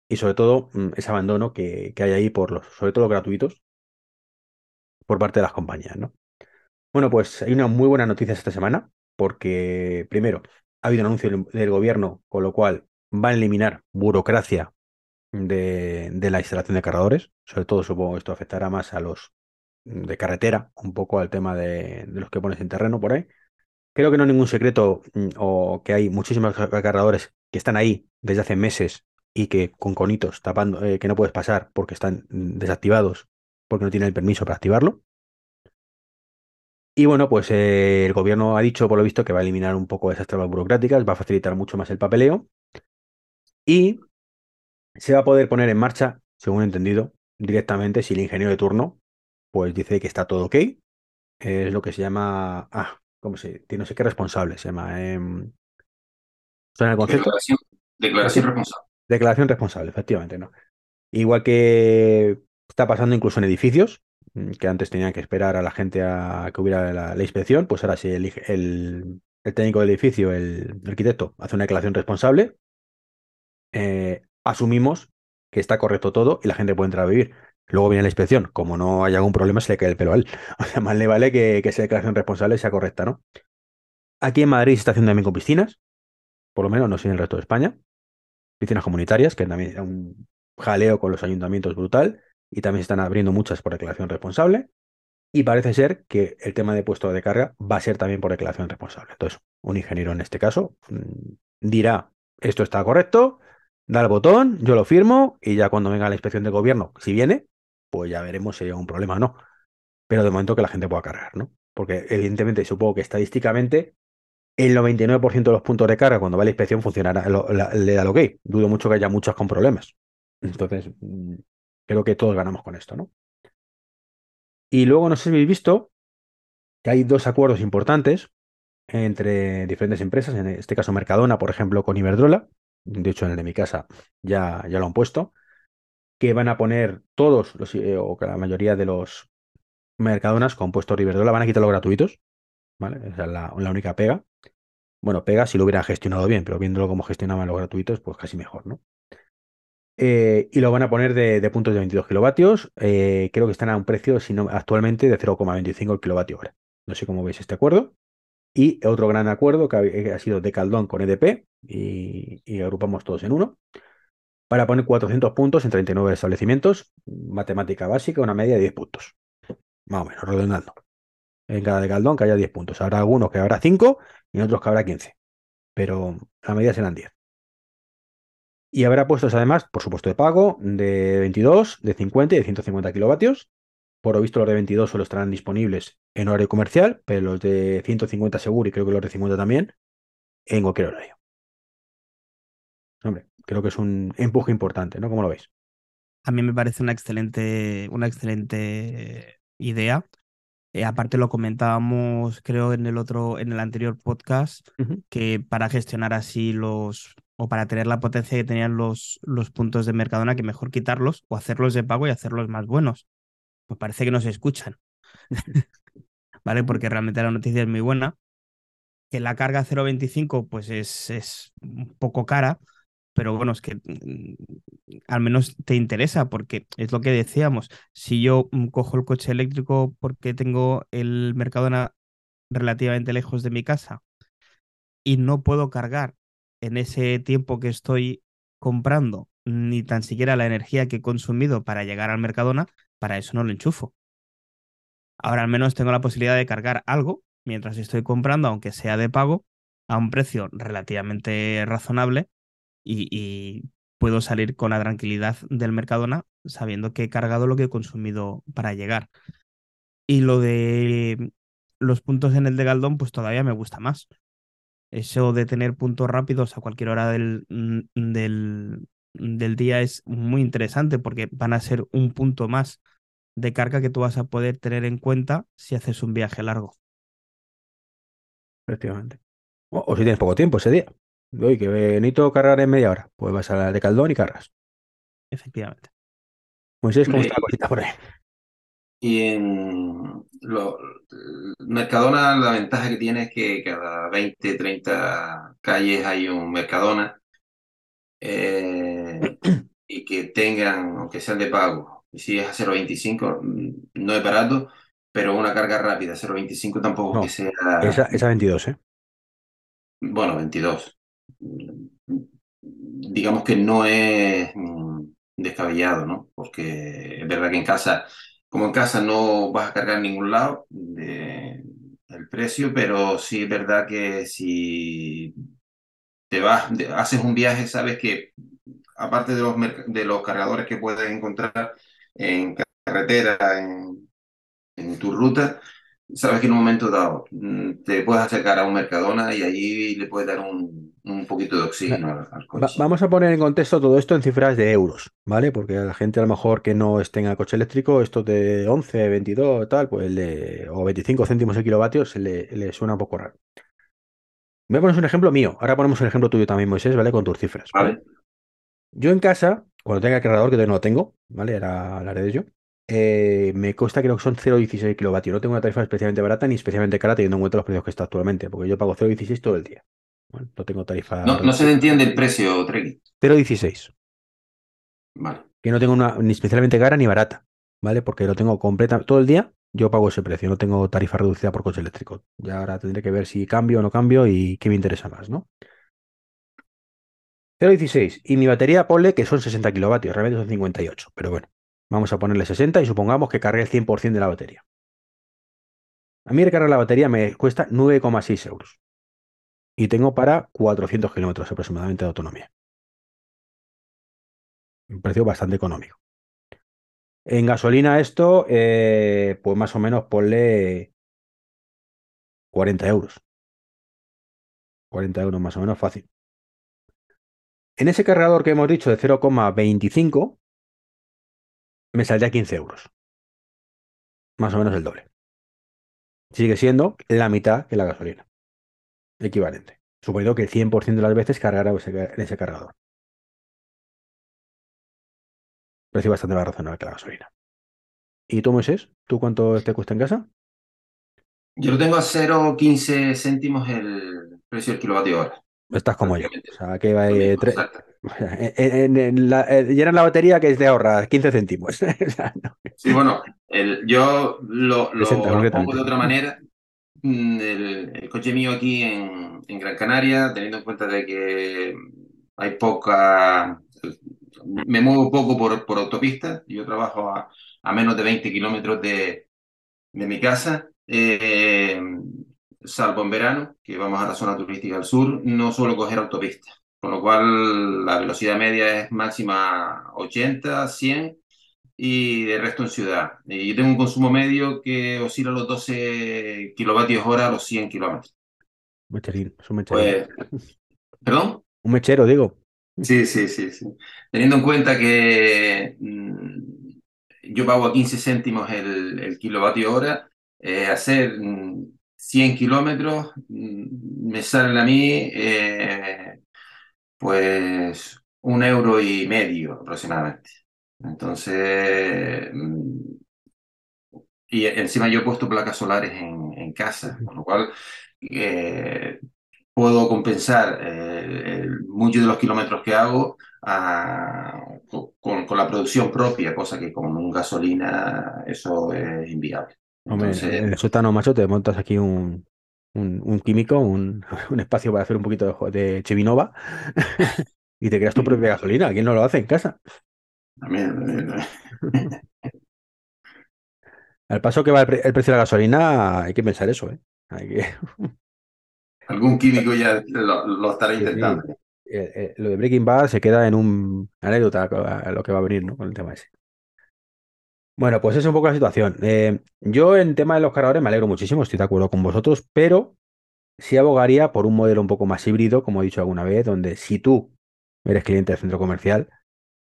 S1: Y sobre todo mm, ese abandono que, que hay ahí por los, sobre todo los gratuitos, por parte de las compañías, ¿no? Bueno, pues hay una muy buena noticia esta semana, porque primero, ha habido un anuncio del gobierno, con lo cual va a eliminar burocracia de, la instalación de cargadores. Sobre todo, supongo que esto afectará más a los de carretera, un poco al tema de, los que pones en terreno por ahí. Creo que no es ningún secreto mm, o que hay muchísimos cargadores que están ahí desde hace meses y que con conitos tapando, eh, que no puedes pasar porque están mm, desactivados, porque no tienen el permiso para activarlo. Y bueno, pues eh, el gobierno ha dicho, por lo visto, que va a eliminar un poco esas trabas burocráticas, va a facilitar mucho más el papeleo y se va a poder poner en marcha, según he entendido, directamente si el ingeniero de turno pues dice que está todo ok. Es lo que se llama, ah, ¿cómo se? No sé qué responsable se llama. Eh,
S3: ¿Suena el concepto? Declaración, declaración responsable.
S1: Declaración responsable, efectivamente, ¿no? Igual que está pasando incluso en edificios, Mm, que antes tenían que esperar a la gente a que hubiera la, inspección, pues ahora si el, el, técnico del edificio, el, arquitecto, hace una declaración responsable, eh, asumimos que está correcto todo y la gente puede entrar a vivir. Luego viene la inspección. Como no hay algún problema, se le cae el pelo a él. O sea, más le vale que, que esa declaración responsable sea correcta, ¿no? Aquí en Madrid se está haciendo también con piscinas, por lo menos no sé en el resto de España. Piscinas comunitarias, que también es un jaleo con los ayuntamientos brutal y también se están abriendo muchas por declaración responsable. Y parece ser que el tema de puesto de carga va a ser también por declaración responsable. Entonces, un ingeniero en este caso mm, dirá, esto está correcto, da el botón, yo lo firmo y ya cuando venga la inspección del gobierno, si viene, pues ya veremos si hay algún problema o no. Pero de momento que la gente pueda cargar, ¿no? Porque evidentemente supongo que estadísticamente el 99% de los puntos de carga cuando va la inspección funcionará, le da lo ok. Dudo mucho que haya muchos con problemas. Entonces, mm, Creo que todos ganamos con esto, ¿no? Y luego no sé si habéis visto que hay dos acuerdos importantes entre diferentes empresas, en este caso Mercadona, por ejemplo, con Iberdrola, de hecho en el de mi casa ya, ya lo han puesto, que van a poner todos, los, eh, o la mayoría de los Mercadonas con puestos de Iberdrola, van a quitar los gratuitos, ¿vale? Esa es la, única pega. Bueno, pega si lo hubieran gestionado bien, pero viéndolo como gestionaban los gratuitos, pues casi mejor, ¿no? Eh, y lo van a poner de, puntos de 22 kilovatios. Eh, creo que están a un precio sino, actualmente de 0,25 kilovatio hora. No sé cómo veis este acuerdo. Y otro gran acuerdo que ha, sido de Caldón con EDP y, agrupamos todos en uno para poner 400 puntos en 39 establecimientos. Matemática básica, una media de 10 puntos. Más o menos, redondando. En cada de Caldón que haya 10 puntos. Habrá algunos que habrá 5 y otros que habrá 15. Pero la media serán 10. Y habrá puestos además, por supuesto, de pago de 22, de 50 y de 150 kilovatios. Por lo visto, los de 22 solo estarán disponibles en horario comercial, pero los de 150 seguro y creo que los de 50 también en cualquier horario. Hombre, creo que es un empuje importante, ¿no? ¿Cómo lo veis?
S2: A mí me parece una excelente, una excelente idea. Eh, aparte lo comentábamos, creo, en el otro, en el anterior podcast, que para gestionar así los o para tener la potencia que tenían los, los puntos de Mercadona, que mejor quitarlos o hacerlos de pago y hacerlos más buenos. Pues parece que no se escuchan. ¿Vale? Porque realmente la noticia es muy buena. Que la carga 0.25 pues es, es un poco cara, pero bueno, es que mm, al menos te interesa porque es lo que decíamos. Si yo mm, cojo el coche eléctrico porque tengo el Mercadona relativamente lejos de mi casa y no puedo cargar en ese tiempo que estoy comprando ni tan siquiera la energía que he consumido para llegar al Mercadona, para eso no lo enchufo. Ahora al menos tengo la posibilidad de cargar algo mientras estoy comprando, aunque sea de pago, a un precio relativamente razonable y, puedo salir con la tranquilidad del Mercadona sabiendo que he cargado lo que he consumido para llegar. Y lo de los puntos en el de Galdón, pues todavía me gusta más. Eso de tener puntos rápidos a cualquier hora del, del, día es muy interesante porque van a ser un punto más de carga que tú vas a poder tener en cuenta si haces un viaje largo.
S1: Efectivamente. O, si tienes poco tiempo ese día. Oye, que necesito cargar en media hora. Pues vas a la de Caldón y cargas.
S2: Efectivamente.
S1: Pues es como está la cosita por ahí.
S3: Y en lo, Mercadona, la ventaja que tiene es que cada 20, 30 calles hay un Mercadona eh, y que tengan, aunque sean de pago, y si es a 0.25, mm, no es barato, pero una carga rápida, 0.25 tampoco que sea...
S1: Esa, esa 22, ¿eh?
S3: Bueno, 22. Digamos que no es mm, descabellado, ¿no? Porque es verdad que en casa, como en casa no vas a cargar en ningún lado de, el precio, pero sí es verdad que si te vas, haces un viaje, sabes que aparte de los, cargadores que puedes encontrar en carretera, en, en tu ruta, sabes que en un momento dado mm, te puedes acercar a un Mercadona y allí le puedes dar un, un poquito de oxígeno al, coche.
S1: vamos a poner en contexto todo esto en cifras de euros, ¿vale? Porque a la gente a lo mejor que no esté en el coche eléctrico, esto de 11, 22, tal, pues le, o 25 céntimos el kilovatio se le, le suena un poco raro. Voy a poner un ejemplo mío. Ahora ponemos un ejemplo tuyo también, Moisés, ¿vale? Con tus cifras.
S3: Vale.
S1: Yo en casa, cuando tenga el cargador, que todavía no lo tengo, ¿vale? Ahora hablaré de ello. Eh, me cuesta creo que son 0,16 kilovatios. No tengo una tarifa especialmente barata ni especialmente cara teniendo en cuenta los precios que está actualmente, porque yo pago 0,16 todo el día. Bueno, no tengo tarifa.
S3: No, no se entiende el precio, Tregui.
S1: 0,16.
S3: Vale.
S1: Que no tengo una ni especialmente cara ni barata, ¿vale? Porque lo tengo completa todo el día yo pago ese precio, no tengo tarifa reducida por coche eléctrico. Ya ahora tendré que ver si cambio o no cambio y qué me interesa más, ¿no? 0,16. Y mi batería, ponle que son 60 kilovatios, realmente son 58. Pero bueno, vamos a ponerle 60 y supongamos que cargue el 100% de la batería. A mí recargar la batería me cuesta 9,6 euros. Y tengo para 400 kilómetros aproximadamente de autonomía. Un precio bastante económico. En gasolina esto, eh, pues más o menos ponle 40 euros. 40 euros más o menos fácil. En ese cargador que hemos dicho de 0,25, me saldría 15 euros. Más o menos el doble. Sigue siendo la mitad que la gasolina. Equivalente. Suponiendo que el 100% de las veces cargará en ese cargador. Precio bastante más razonable que la gasolina. ¿Y tú, Moisés? ¿Tú cuánto te cuesta en casa?
S3: Yo lo tengo a 0,15 céntimos el precio del kilovatio hora.
S1: Estás como yo. O sea, que va eh, en, en, la, eh, llenan la batería que es de ahorrar 15 céntimos.
S3: Sí, bueno, el, yo lo, lo pongo de otra manera. Mm, el, el, coche mío aquí en, en Gran Canaria, teniendo en cuenta de que hay poca me muevo poco por, por autopista, yo trabajo a, a, menos de 20 kilómetros de, de, mi casa, eh, salvo en verano, que vamos a la zona turística al sur, no suelo coger autopista, con lo cual la velocidad media es máxima 80, 100 y de resto en ciudad. Y yo tengo un consumo medio que oscila los 12 kilovatios hora a los 100 kilómetros.
S1: Mecherín, es un mechero.
S3: Pues, ¿Perdón?
S1: Un mechero, digo.
S3: Sí, sí, sí, sí. Teniendo en cuenta que mm, yo pago a 15 céntimos el, el kilovatio hora, eh, hacer 100 mm, kilómetros mm, me salen a mí eh, pues un euro y medio aproximadamente. Entonces, y encima yo he puesto placas solares en, en casa, con lo cual eh, puedo compensar eh, muchos de los kilómetros que hago a, con, con, la producción propia, cosa que con un gasolina eso es inviable.
S1: Entonces, Hombre, en el sótano, macho, te montas aquí un, un, un químico, un, un, espacio para hacer un poquito de, de Chevinova y te creas tu propia gasolina. ¿Quién no lo hace en casa?
S3: También.
S1: Al paso que va el, pre el, precio de la gasolina, hay que pensar eso, ¿eh? Hay que...
S3: Algún químico ya lo, estará intentando.
S1: Eh, eh, lo de Breaking Bad se queda en un anécdota a lo que va a venir, ¿no? Con el tema ese. Bueno, pues es un poco la situación. Eh, yo en tema de los cargadores me alegro muchísimo, estoy de acuerdo con vosotros, pero sí abogaría por un modelo un poco más híbrido, como he dicho alguna vez, donde si tú eres cliente del centro comercial,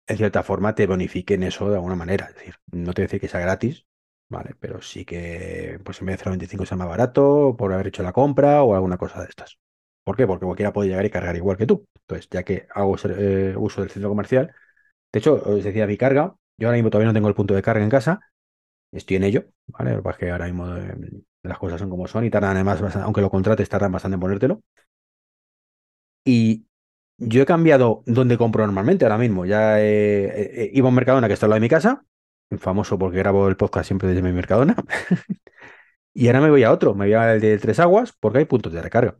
S1: en cierta forma te bonifiquen eso de alguna manera. Es decir, no te decir que sea gratis, ¿vale? Pero sí que pues en vez de 0,25 sea más barato por haber hecho la compra o alguna cosa de estas. ¿Por qué? Porque cualquiera puede llegar y cargar igual que tú. Entonces, ya que hago eh, uso del centro comercial, de hecho, os decía mi carga, yo ahora mismo todavía no tengo el punto de carga en casa, estoy en ello, ¿vale? Lo que pasa es que ahora mismo eh, las cosas son como son y tardan además, aunque lo contrates, tardan bastante en ponértelo. Y yo he cambiado donde compro normalmente ahora mismo. Ya iba a un Mercadona que está al lado de mi casa, famoso porque grabo el podcast siempre desde mi Mercadona. y ahora me voy a otro, me voy al de Tres Aguas porque hay puntos de recarga.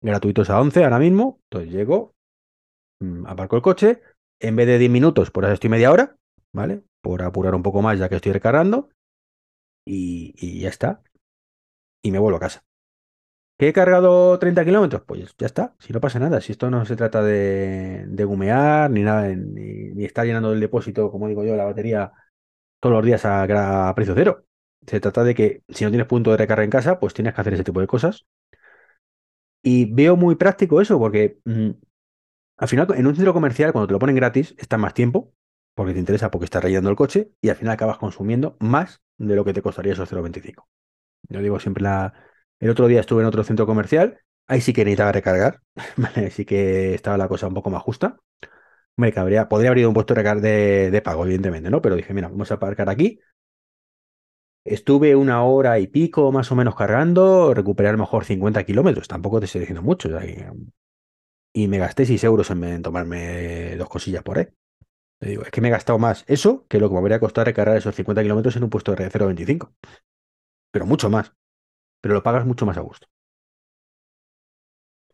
S1: Gratuitos a 11 ahora mismo. Entonces llego, mm, aparco el coche, en vez de 10 minutos, por eso estoy media hora, ¿vale? Por apurar un poco más ya que estoy recargando. Y, ya está. Y me vuelvo a casa. ¿Que he cargado 30 kilómetros? Pues ya está, si no pasa nada. Si esto no se trata de, de gumear ni nada, ni, estar llenando el depósito, como digo yo, la batería todos los días a, precio cero. Se trata de que si no tienes punto de recarga en casa, pues tienes que hacer ese tipo de cosas. Y veo muy práctico eso, porque mm, al final en un centro comercial, cuando te lo ponen gratis, está más tiempo, porque te interesa, porque estás rayando el coche y al final acabas consumiendo más de lo que te costaría esos 0,25. Yo digo siempre la... El otro día estuve en otro centro comercial, ahí sí que necesitaba recargar, ¿vale? sí que estaba la cosa un poco más justa. Me cabría, podría haber ido un puesto de, de, pago, evidentemente, ¿no? Pero dije, mira, vamos a aparcar aquí. Estuve una hora y pico más o menos cargando, lo mejor 50 kilómetros, tampoco te estoy diciendo mucho. y me gasté 6 euros en tomarme dos cosillas por ahí. Digo, es que me he gastado más eso que lo que me habría costado recargar esos 50 kilómetros en un puesto de 0,25. Pero mucho más. Pero lo pagas mucho más a gusto.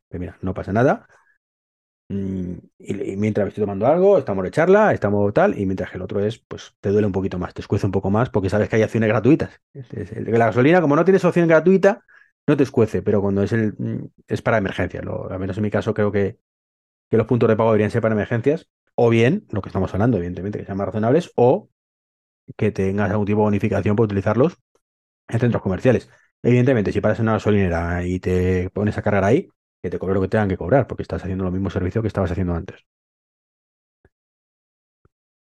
S1: Pero mira, no pasa nada. Mm, y, mientras estoy tomando algo, estamos de charla, estamos tal, y mientras que el otro es, pues te duele un poquito más, te escuece un poco más, porque sabes que hay acciones gratuitas. La gasolina, como no tienes opción gratuita, no te escuece, pero cuando es el mm, es para emergencias. al menos en mi caso creo que, que los puntos de pago deberían ser para emergencias o bien, lo que estamos hablando, evidentemente, que sean más razonables, o que tengas algún tipo de bonificación por utilizarlos en centros comerciales. Evidentemente, si paras en una gasolinera y te pones a cargar ahí, que te cobre lo que tengan que cobrar, porque estás haciendo lo mismo servicio que estabas haciendo antes.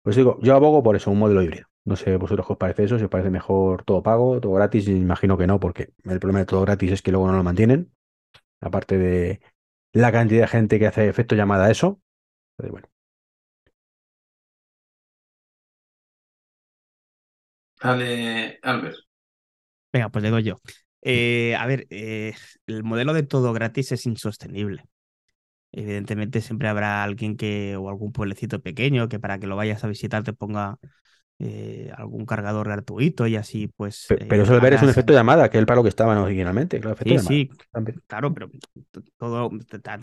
S1: Pues digo, yo abogo por eso, un modelo híbrido. No sé vosotros qué os parece eso, si os parece mejor todo pago, todo gratis, imagino que no, porque el problema de todo gratis es que luego no lo mantienen. Aparte de la cantidad de gente que hace efecto llamada a eso. Pero bueno.
S3: Dale, Albert.
S2: Venga, pues digo yo. Eh, a ver, eh, el modelo de todo gratis es insostenible. Evidentemente siempre habrá alguien que, o algún pueblecito pequeño, que para que lo vayas a visitar te ponga eh, algún cargador gratuito y así pues...
S1: Pero, eso de ver es un efecto llamada, que es el paro que estaban originalmente,
S2: claro, sí, sí, claro, pero todo,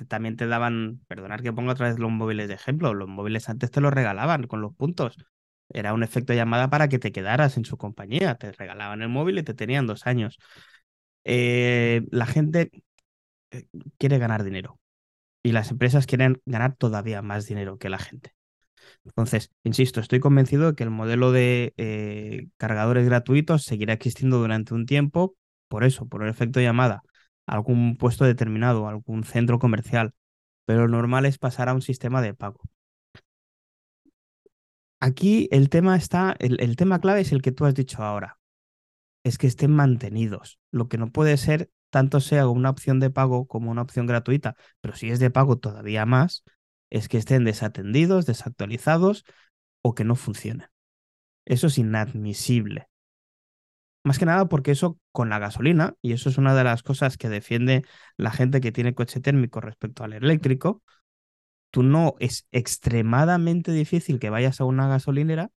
S2: también te daban, perdonar que ponga otra vez los móviles de ejemplo, los móviles antes te los regalaban con los puntos. Era un efecto llamada para que te quedaras en su compañía. Te regalaban el móvil y te tenían dos años. Eh, la gente eh, quiere ganar dinero y las empresas quieren ganar todavía más dinero que la gente. Entonces, insisto, estoy convencido de que el modelo de eh, cargadores gratuitos seguirá existiendo durante un tiempo, por eso, por el efecto llamada, algún puesto determinado, algún centro comercial, pero lo normal es pasar a un sistema de pago. Aquí el tema está, el, tema clave es el que tú has dicho ahora, es que estén mantenidos. Lo que no puede ser, tanto sea una opción de pago como una opción gratuita, pero si es de pago todavía más, es que estén desatendidos, desactualizados o que no funcionen. Eso es inadmisible. Más que nada porque eso con la gasolina, y eso es una de las cosas que defiende la gente que tiene coche térmico respecto al eléctrico, tú no es extremadamente difícil que vayas a una gasolinera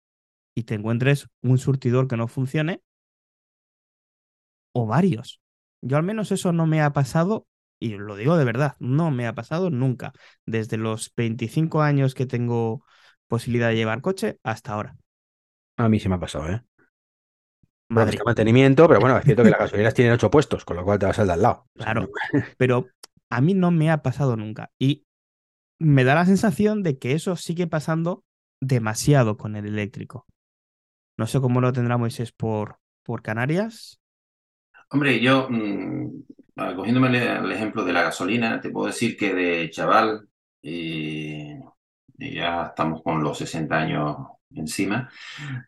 S2: y te encuentres un surtidor que no funcione o varios. Yo al menos eso no me ha pasado, y lo digo de verdad, no me ha pasado nunca, desde los 25 años que tengo posibilidad de llevar coche hasta ahora.
S1: A mí sí me ha pasado, ¿eh? Madre. mantenimiento, pero bueno, es cierto que las gasolineras tienen ocho puestos, con lo cual te vas al de al lado.
S2: Claro, pero a mí no me ha pasado nunca. Y me da la sensación de que eso sigue pasando demasiado con el eléctrico. No sé cómo lo tendrá Moisés por, por Canarias.
S3: Hombre, yo, mm, cogiéndome el, ejemplo de la gasolina, te puedo decir que de chaval, y, ya estamos con los 60 años encima,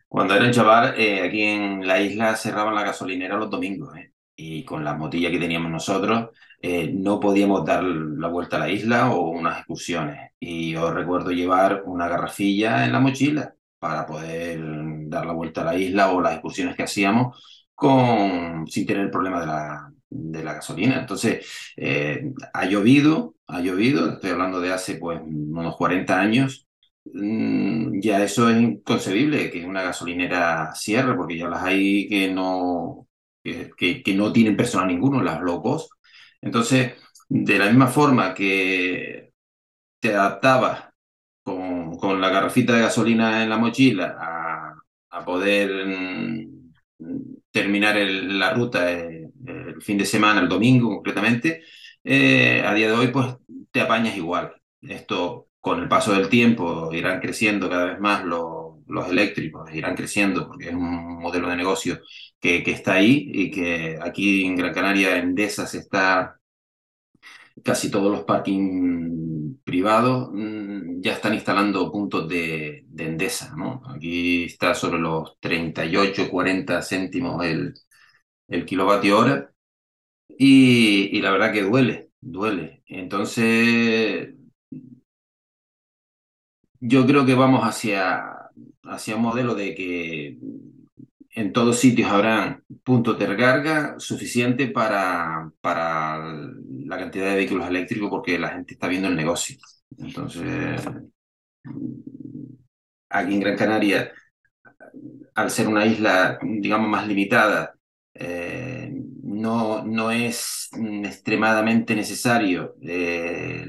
S3: cuando era chaval, eh, aquí en la isla cerraban la gasolinera los domingos, ¿eh? Y con la motilla que teníamos nosotros, eh, no podíamos dar la vuelta a la isla o unas excursiones. Y yo recuerdo llevar una garrafilla en la mochila para poder dar la vuelta a la isla o las excursiones que hacíamos con, sin tener el problema de la, de la gasolina. Entonces, eh, ha llovido, ha llovido, estoy hablando de hace pues unos 40 años, mm, ya eso es inconcebible que una gasolinera cierre, porque ya las hay que no, que, no tienen personal ninguno, las low cost. Entonces, de la misma forma que te adaptabas con, la garrafita de gasolina en la mochila a, a poder mm, terminar la ruta eh, el fin de semana, el domingo concretamente, eh, a día de hoy pues te apañas igual. Esto con el paso del tiempo irán creciendo cada vez más los, los eléctricos, irán creciendo porque es un modelo de negocio que, que está ahí y que aquí en Gran Canaria, Endesa, se está casi todos los parking privados mm, ya están instalando puntos de, de, Endesa. ¿no? Aquí está sobre los 38, 40 céntimos el, el kilovatio hora y, y la verdad que duele, duele. Entonces, yo creo que vamos hacia, hacia un modelo de que en todos sitios habrán puntos de recarga suficiente para, para la cantidad de vehículos eléctricos porque la gente está viendo el negocio. Entonces, aquí en Gran Canaria, al ser una isla, digamos, más limitada, eh, no, no es extremadamente necesario eh,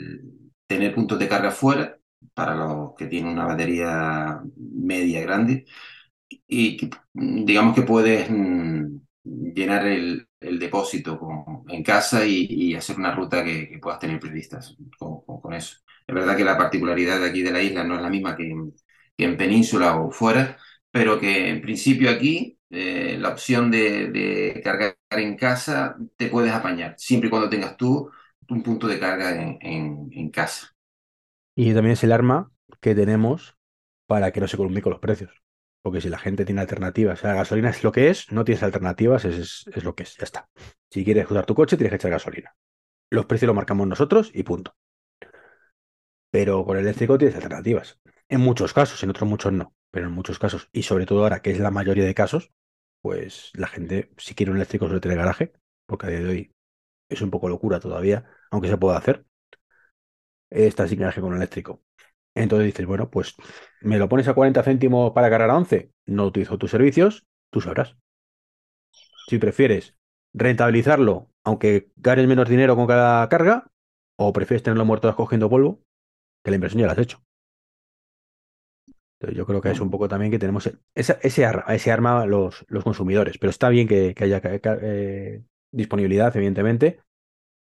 S3: tener puntos de carga fuera para los que tienen una batería media grande y digamos que puedes mm, llenar el, depósito en casa y, hacer una ruta que, que puedas tener previstas con, eso. Es verdad que la particularidad de aquí de la isla no es la misma que en, península o fuera, pero que en principio aquí eh, la opción de, cargar en casa te puedes apañar, siempre y cuando tengas tú un punto de carga en casa.
S1: Y también es el arma que tenemos para que no se columne con los precios. Porque si la gente tiene alternativas, la gasolina es lo que es, no tienes alternativas, es, es, es, lo que es, ya está. Si quieres usar tu coche, tienes que echar gasolina. Los precios los marcamos nosotros y punto. Pero con el eléctrico tienes alternativas. En muchos casos, en otros muchos no, pero en muchos casos, y sobre todo ahora, que es la mayoría de casos, pues la gente, si quiere un eléctrico, suele tener garaje, porque a día de hoy es un poco locura todavía, aunque se pueda hacer. Está sin garaje con eléctrico. Entonces dices, bueno, pues me lo pones a 40 céntimos para cargar a 11, no utilizo tus servicios, tú sabrás. Si prefieres rentabilizarlo, aunque ganes menos dinero con cada carga, o prefieres tenerlo muerto cogiendo polvo, que la inversión ya la has hecho. Entonces yo creo que es un poco también que tenemos ese, ese, arma, ese arma los, los consumidores, pero está bien que, que haya eh, disponibilidad, evidentemente,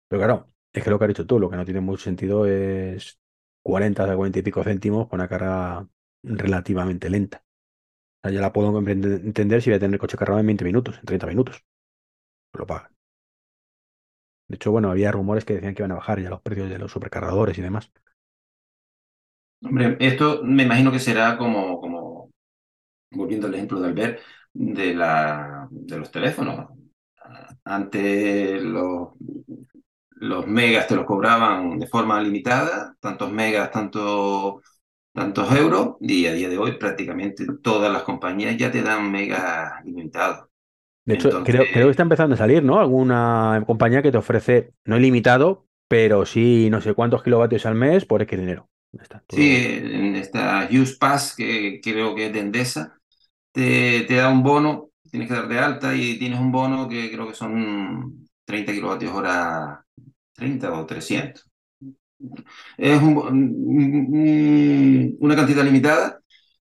S1: pero claro, es que lo que has dicho tú, lo que no tiene mucho sentido es 40 a 40 y pico céntimos con una carga relativamente lenta. O ya la puedo entender si voy a tener el coche cargado en 20 minutos, en 30 minutos. Lo pagan. De hecho, bueno, había rumores que decían que iban a bajar ya los precios de los supercargadores y demás.
S3: Hombre, esto me imagino que será como, como volviendo al ejemplo de Albert, de, la, de los teléfonos. Antes los, los megas te los cobraban de forma limitada, tantos megas, tanto, tantos euros, y a día de hoy prácticamente todas las compañías ya te dan megas ilimitados.
S1: De hecho, Entonces, creo, creo, que está empezando a salir, ¿no? Alguna compañía que te ofrece, no ilimitado, pero sí no sé cuántos kilovatios al mes por X dinero.
S3: Está todo... Sí, en esta Use Pass, que creo que es de Endesa, te, te da un bono, tienes que dar de alta y tienes un bono que creo que son 30 kilovatios hora 30 o 300. Es un, un, una cantidad limitada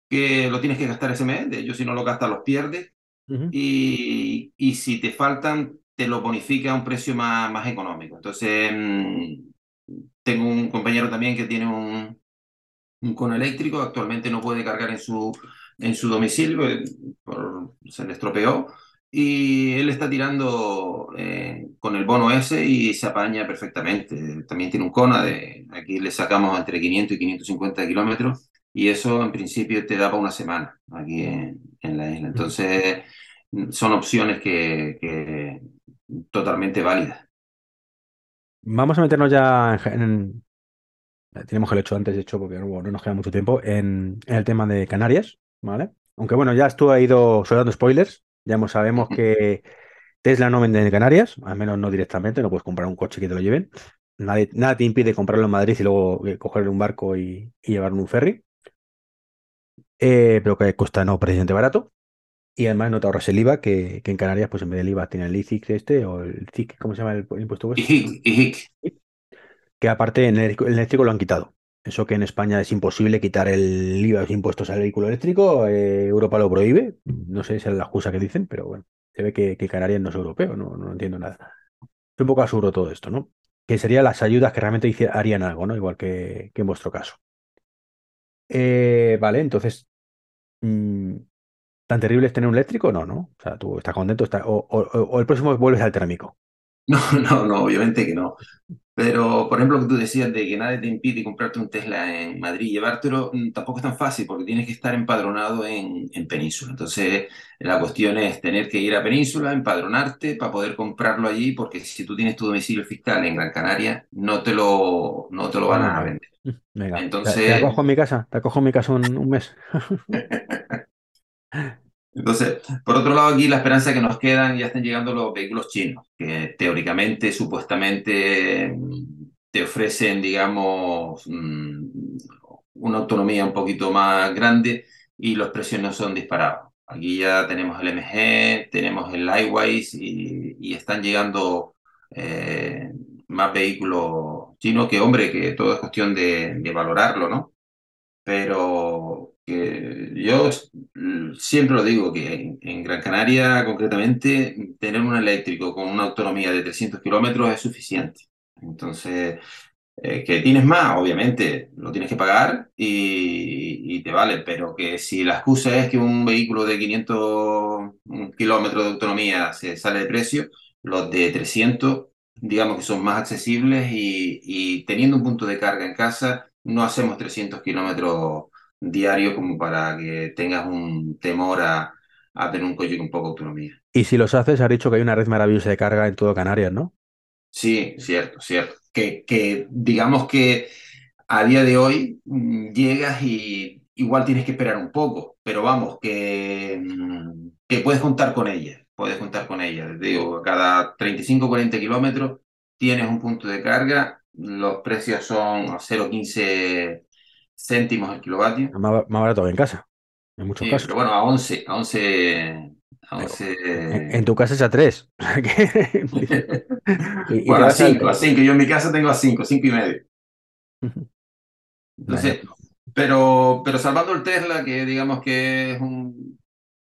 S3: que lo tienes que gastar ese mes, de ellos si no lo gastas los pierdes, uh -huh. y, y, si te faltan te lo bonifica a un precio más, más económico. Entonces, tengo un compañero también que tiene un, un cono eléctrico, actualmente no puede cargar en su, en su domicilio, eh, se le estropeó, y él está tirando eh, con el bono ese y se apaña perfectamente. También tiene un Kona, de, aquí le sacamos entre 500 y 550 kilómetros y eso en principio te da para una semana aquí en, la isla. Entonces son opciones que, totalmente válidas.
S1: Vamos a meternos ya en, tenemos que lo hecho antes, de hecho, porque no nos queda mucho tiempo, en, el tema de Canarias, ¿vale? Aunque bueno, ya estuvo ha ido soltando spoilers, ya sabemos que Tesla no vende en Canarias, al menos no directamente, no puedes comprar un coche que te lo lleven. nada te impide comprarlo en Madrid y luego eh, coger un barco y, llevarlo en un ferry. Eh, pero que cuesta no precisamente barato. Y además no te ahorras el IVA, que, en Canarias, pues en vez del IVA tiene el ICIC este o el CIC, ¿cómo se llama el impuesto?
S3: ICIC,
S1: Que aparte en el eléctrico lo han quitado. Eso que en España es imposible quitar el IVA de impuestos al vehículo eléctrico, eh, Europa lo prohíbe. No sé si es la excusa que dicen, pero bueno, se ve que, Canarias no es europeo, no, no entiendo nada. Es un poco absurdo todo esto, ¿no? Que serían las ayudas que realmente harían algo, ¿no? Igual que, en vuestro caso. Eh, vale, entonces, mm, ¿tan terrible es tener un eléctrico? No, ¿no? O sea, tú estás contento, o, o el próximo vuelves al térmico.
S3: No, no, no, obviamente que no. Pero, por ejemplo, lo que tú decías de que nadie te impide comprarte un Tesla en Madrid y llevártelo, mm, tampoco es tan fácil porque tienes que estar empadronado en, en Península. Entonces, la cuestión es tener que ir a Península, empadronarte para poder comprarlo allí, porque si tú tienes tu domicilio fiscal en Gran Canaria, no te lo, no te lo van a vender.
S1: Venga, Entonces, te, acojo en mi casa, te acojo en mi casa un, un mes.
S3: Entonces, por otro lado, aquí la esperanza que nos quedan, ya están llegando los vehículos chinos, que teóricamente, supuestamente, te ofrecen, digamos, mm, una autonomía un poquito más grande y los precios no son disparados. Aquí ya tenemos el MG, tenemos el Lightwise y, están llegando eh, más vehículos chinos que, hombre, que todo es cuestión de, de valorarlo, ¿no? Pero que yo siempre lo digo, que en, Gran Canaria concretamente tener un eléctrico con una autonomía de 300 kilómetros es suficiente. Entonces, eh, que tienes más, obviamente, lo tienes que pagar y, te vale, pero que si la excusa es que un vehículo de 500 kilómetros de autonomía se sale de precio, los de 300, digamos que son más accesibles y, y teniendo un punto de carga en casa, no hacemos 300 kilómetros diario como para que tengas un temor a, tener un coche con poca autonomía.
S1: Y si los haces, has dicho que hay una red maravillosa de carga en todo Canarias, ¿no?
S3: Sí, cierto, cierto. Que, que digamos que a día de hoy mm, llegas y igual tienes que esperar un poco, pero vamos, que, mm, que puedes contar con ella, puedes contar con ella. Digo, cada 35 40 kilómetros tienes un punto de carga, los precios son 0,15 céntimos el kilovatio.
S1: Más, barato que en casa, en muchos casos.
S3: Pero bueno, a 11, a 11, a 11...
S1: En, tu casa es a 3.
S3: bueno, a 5, a 5. Yo en mi casa tengo a 5, 5 y medio. Entonces, pero, pero salvando el Tesla, que digamos que es un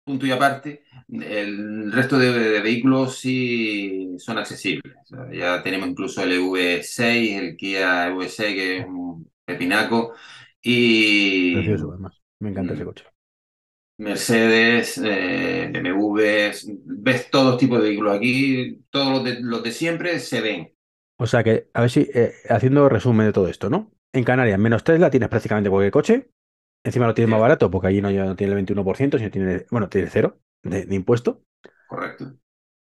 S3: punto y aparte, el resto de, vehículos sí son accesibles. ya tenemos incluso el EV6, el Kia EV6, que es un pepinaco, y.
S1: Precioso, además. Me encanta ese mm. coche.
S3: Mercedes, eh, BMW, ves todo tipo de vehículos aquí, todos los de, los de siempre se ven.
S1: O sea que, a ver si, eh, haciendo resumen de todo esto, ¿no? En Canarias, menos Tesla, tienes prácticamente cualquier coche. Encima lo tienes más barato porque allí no, no tiene el 21%, sino tiene, bueno, tiene cero de, impuesto.
S3: Correcto.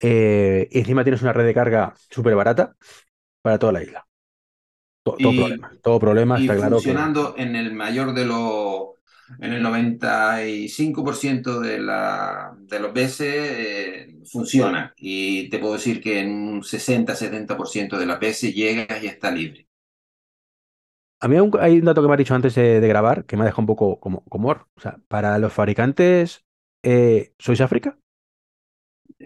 S1: Eh, y encima tienes una red de carga súper barata para toda la isla. Todo, problema. Todo problema, está claro.
S3: Funcionando en el mayor de los. En el 95% de, la, de los veces eh, funciona. Y te puedo decir que en un 60-70% de las veces llegas y está libre.
S1: A mí hay un dato que me has dicho antes de, grabar que me ha dejado un poco como, como O sea, para los fabricantes, eh, ¿sois África?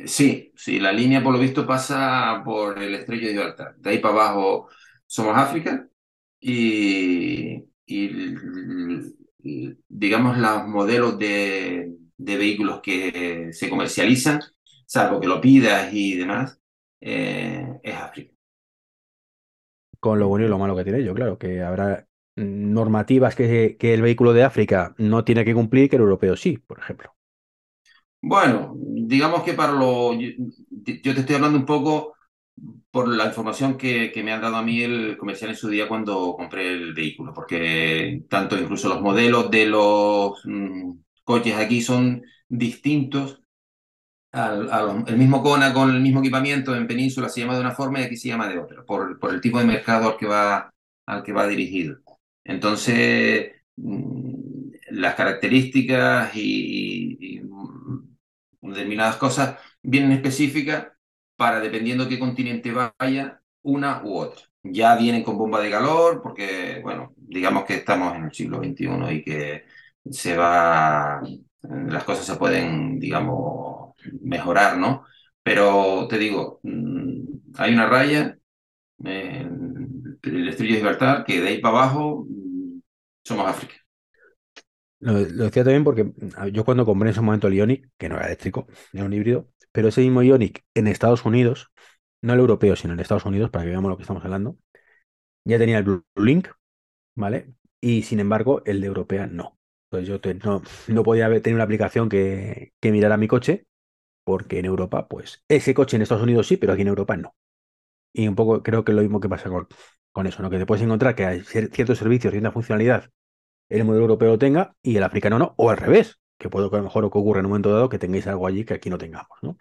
S3: Sí, sí, la línea por lo visto pasa por el estrecho de Gibraltar. De ahí para abajo somos África y, digamos los modelos de, vehículos que se comercializan, salvo que lo pidas y demás, eh, es África.
S1: Con lo bueno y lo malo que tiene ello, claro, que habrá normativas que, que el vehículo de África no tiene que cumplir que el europeo sí, por ejemplo.
S3: Bueno, digamos que para lo... Yo, yo te estoy hablando un poco por la información que, que, me han dado a mí el comercial en su día cuando compré el vehículo, porque tanto incluso los modelos de los mmm, coches aquí son distintos. Al, al, el mismo Kona con el mismo equipamiento en Península se llama de una forma y aquí se llama de otra, por, por el tipo de mercado al que va, al que va dirigido. Entonces, mmm, las características y, y, determinadas cosas vienen específicas para, dependiendo qué continente vaya, una u otra. Ya vienen con bomba de calor, porque, bueno, digamos que estamos en el siglo XXI y que se va, las cosas se pueden, digamos, mejorar, ¿no? Pero te digo, mm, hay una raya, eh, el estrella de Gibraltar, que de ahí para abajo mm, somos África.
S1: Lo, lo, decía también porque yo cuando compré en ese momento el Ionic, que no era eléctrico, era un híbrido, pero ese mismo Ionic en Estados Unidos, no el europeo, sino en Estados Unidos, para que veamos lo que estamos hablando, ya tenía el Blue Link, ¿vale? Y sin embargo, el de europea no. Entonces yo no, no, podía tener una aplicación que, que mirara mi coche, porque en Europa, pues, ese coche en Estados Unidos sí, pero aquí en Europa no. Y un poco creo que es lo mismo que pasa con, con eso, ¿no? Que te puedes encontrar que hay ciertos servicios, cierta funcionalidad, el modelo europeo lo tenga y el africano no, o al revés, que puede que a lo mejor ocurra en un momento dado que tengáis algo allí que aquí no tengamos, ¿no?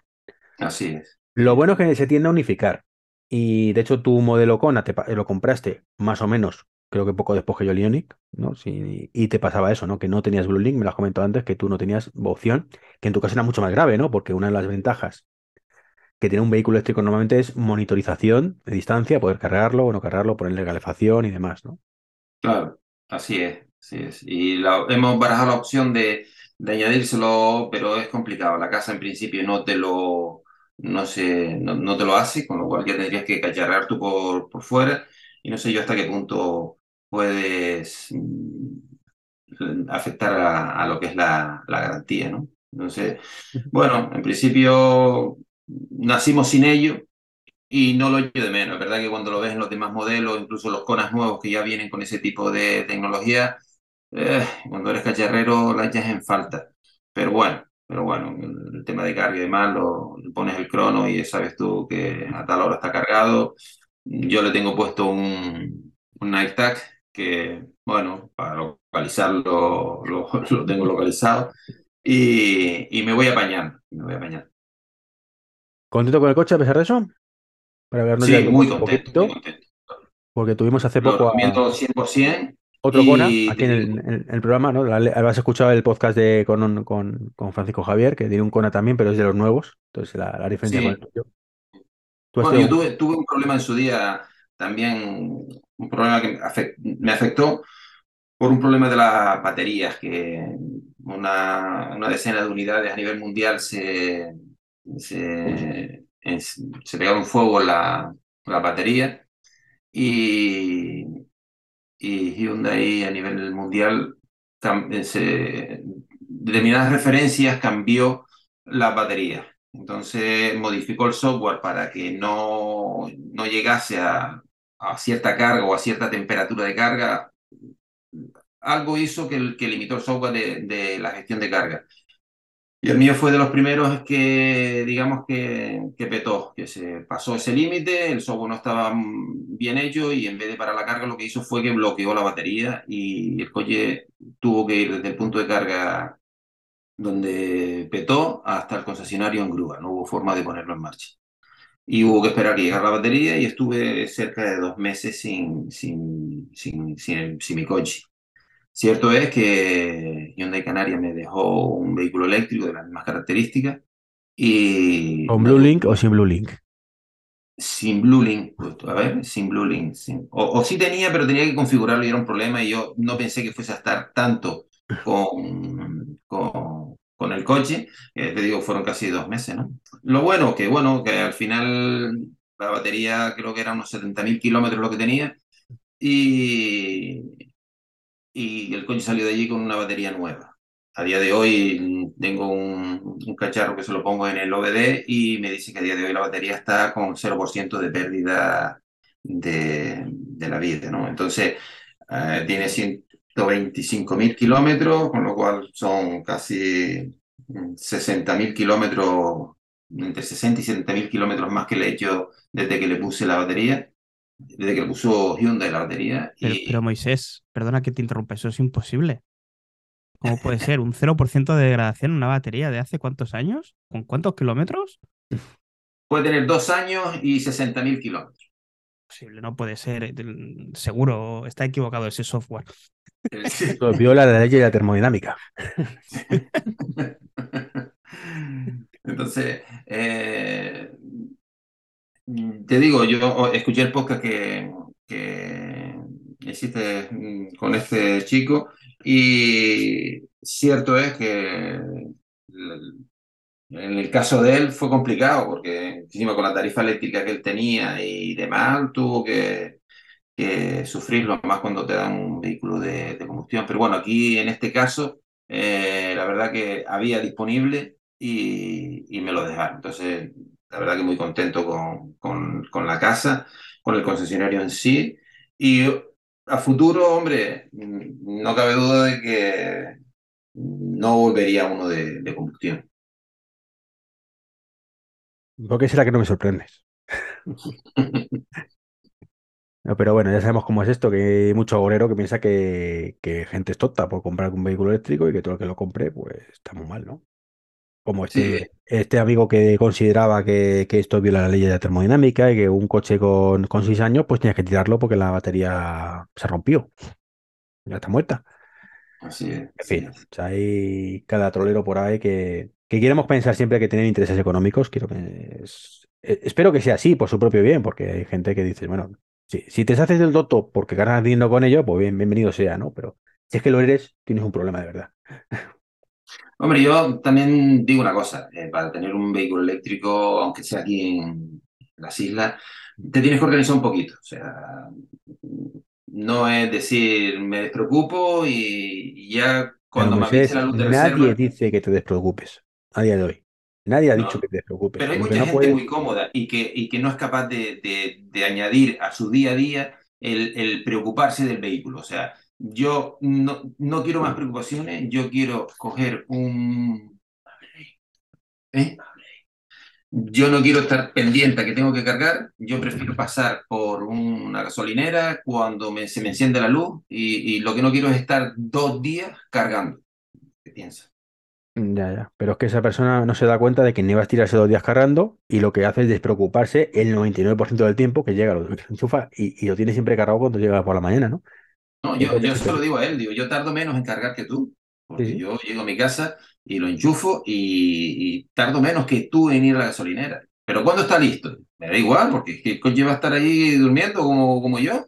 S3: Así es.
S1: Lo bueno es que se tiende a unificar. Y de hecho, tu modelo Kona te, lo compraste más o menos, creo que poco después que yo Ionic, ¿no? Sí, y te pasaba eso, ¿no? Que no tenías Blue Link, me lo has comentado antes, que tú no tenías opción, que en tu caso era mucho más grave, ¿no? Porque una de las ventajas que tiene un vehículo eléctrico normalmente es monitorización de distancia, poder cargarlo o no cargarlo, ponerle calefacción y demás, ¿no?
S3: Claro, así es, así es. Y la, hemos barajado la opción de, de añadírselo, pero es complicado. La casa en principio no te lo no, se, no, no, te lo hace, con lo cual ya tendrías que cacharrar tú por, por fuera y no sé yo hasta qué punto puedes mm, afectar a, a lo que es la, la, garantía, ¿no? Entonces, bueno, en principio nacimos sin ello y no lo echo de menos, ¿verdad? Que cuando lo ves en los demás modelos, incluso los conas nuevos que ya vienen con ese tipo de tecnología, eh, cuando eres cacharrero la echas en falta. Pero bueno, pero bueno, el tema de carga y demás, lo, pones el crono y sabes tú que a tal hora está cargado. Yo le tengo puesto un, un night tag que, bueno, para localizarlo lo, lo tengo localizado y, y, me voy apañando, me voy apañando.
S1: ¿Contento con el coche a pesar de eso?
S3: Para vernos sí, muy contento, muy contento,
S1: Porque tuvimos hace poco...
S3: Lo recomiendo 100%
S1: otro y... Kona, aquí en el, en el, programa, ¿no? Has escuchado el podcast de, con, con, con, Francisco Javier, que tiene un Kona también, pero es de los nuevos. Entonces, la, la diferencia sí. con el tuyo.
S3: Bueno, yo tuve, tuve, un problema en su día también, un problema que afect, me afectó por un problema de las baterías, que una, una decena de unidades a nivel mundial se, se, se pegaron fuego la, la batería y, y Hyundai a nivel mundial, se, determinadas referencias cambió la batería. Entonces modificó el software para que no, no llegase a, a, cierta carga o a cierta temperatura de carga. Algo hizo que, que limitó el software de, de la gestión de carga. Y el mío fue de los primeros que, digamos, que, que petó, que se pasó ese límite, el software no estaba bien hecho y en vez de parar la carga lo que hizo fue que bloqueó la batería y el coche tuvo que ir desde el punto de carga donde petó hasta el concesionario en grúa, no hubo forma de ponerlo en marcha. Y hubo que esperar que llegara la batería y estuve cerca de dos meses sin, sin, sin, sin, sin mi coche. Cierto es que Hyundai Canaria me dejó un vehículo eléctrico de las mismas características y...
S1: ¿Con Blue Link o sin Blue Link?
S3: Sin Blue Link, a ver, sin Blue Link. Sin, o, o, sí tenía, pero tenía que configurarlo y era un problema y yo no pensé que fuese a estar tanto con, con, con el coche. Eh, te digo, fueron casi dos meses, ¿no? Lo bueno, que bueno, que al final la batería creo que era unos 70.000 kilómetros lo que tenía y, y el coche salió de allí con una batería nueva. A día de hoy tengo un, un, cacharro que se lo pongo en el OBD y me dice que a día de hoy la batería está con 0% de pérdida de, de la vida, ¿no? Entonces, eh, tiene 125.000 kilómetros, con lo cual son casi 60.000 kilómetros, entre 60 y 70.000 kilómetros más que le he hecho desde que le puse la batería, desde que le puso Hyundai la batería.
S2: Pero, pero Moisés, perdona que te interrumpa, eso es imposible. ¿Cómo puede ser? ¿Un 0% de degradación en una batería de hace cuántos años? ¿Con cuántos kilómetros?
S3: Puede tener dos años y 60.000 kilómetros.
S2: Posible, no puede ser. eh, Seguro está equivocado ese software.
S1: Esto viola la ley de la termodinámica.
S3: Entonces, eh, te digo, yo escuché el podcast que, que hiciste mm, con este chico y cierto es que en el caso de él fue complicado porque encima con la tarifa eléctrica que él tenía y demás tuvo que, sufrirlo más cuando te dan un vehículo de, de combustión. Pero bueno, aquí en este caso, eh, la verdad que había disponible y, y, me lo dejaron. Entonces, la verdad que muy contento con, con, con la casa, con el concesionario en sí. Y a futuro, hombre, no cabe duda de que no volvería uno de, de combustión.
S1: ¿Por qué será que no me sorprendes? No, pero bueno, ya sabemos cómo es esto, que hay mucho obrero que piensa que, que gente es tonta por comprar un vehículo eléctrico y que todo el que lo compre, pues está muy mal, ¿no? Como este,
S3: Sí,
S1: este amigo que consideraba que, que esto viola la ley de la termodinámica y que un coche con, con seis años, pues tienes que tirarlo porque la batería se rompió, ya está muerta.
S3: así es.
S1: En fin,
S3: es.
S1: o sea, hay cada trolero por ahí que, que queremos pensar siempre que tienen intereses económicos. Quiero que es- eh, espero que sea así por su propio bien, porque hay gente que dice, bueno, si, si te haces del doto porque ganas dinero con ello, pues bien, bienvenido sea, ¿no? Pero si es que lo eres, tienes un problema de verdad.
S3: Hombre, yo también digo una cosa, eh, para tener un vehículo eléctrico, aunque sea aquí en las islas, te tienes que organizar un poquito. O sea, no es decir, me despreocupo y, y ya cuando me avise la luz de
S1: nadie
S3: reserva,
S1: dice que te despreocupes a día de hoy. Nadie ha dicho
S3: no.
S1: que te despreocupes.
S3: Pero hay mucha
S1: no
S3: gente muy cómoda y que, y que no es capaz de, de- de añadir a su día a día el, el preocuparse del vehículo. O sea, yo no, no quiero más preocupaciones, yo quiero coger un... ¿Eh? Yo no quiero estar pendiente a que tengo que cargar, yo prefiero pasar por una gasolinera cuando me- se me enciende la luz y, y lo que no quiero es estar dos días cargando. ¿Qué piensas?
S1: Ya, ya. Pero es que esa persona no se da cuenta de que ni va a estirarse dos días cargando y lo que hace es despreocuparse el 99% del tiempo que llega, lo enchufa y, y lo tiene siempre cargado cuando llega por la mañana, ¿no?
S3: No, yo, yo
S1: se
S3: lo digo a él, digo, yo tardo menos en cargar que tú, porque
S1: sí.
S3: yo llego a mi casa y lo enchufo y, y tardo menos que tú en ir a la gasolinera. Pero cuando está listo, me da igual, porque el coche va a estar ahí durmiendo como, como yo,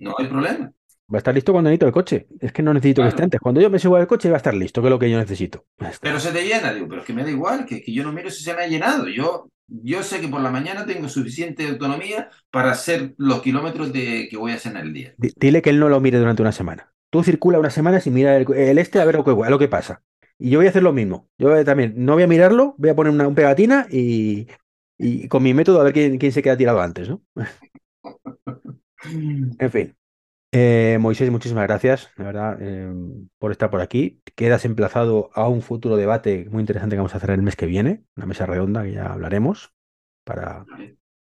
S3: no hay problema.
S1: Va a estar listo cuando necesito el coche. Es que no necesito que esté
S3: Claro.
S1: antes. Cuando yo me subo al coche va a estar listo, que es lo que yo necesito.
S3: Pero se te llena, digo, pero es que me da igual, que, que yo no miro si se me ha llenado. Yo, yo sé que por la mañana tengo suficiente autonomía para hacer los kilómetros de, que voy a hacer en el día.
S1: Di- Dile que él no lo mire durante una semana. Tú circula una semana sin mirar el, este a ver lo que, a lo que pasa. Y yo voy a hacer lo mismo. Yo también no voy a mirarlo, voy a poner una, un pegatina y, y con mi método a ver quién, quién se queda tirado antes, ¿no? En fin. Eh, Moisés, muchísimas gracias, de verdad, eh, por estar por aquí. Quedas emplazado a un futuro debate muy interesante que vamos a hacer el mes que viene, una mesa redonda que ya hablaremos para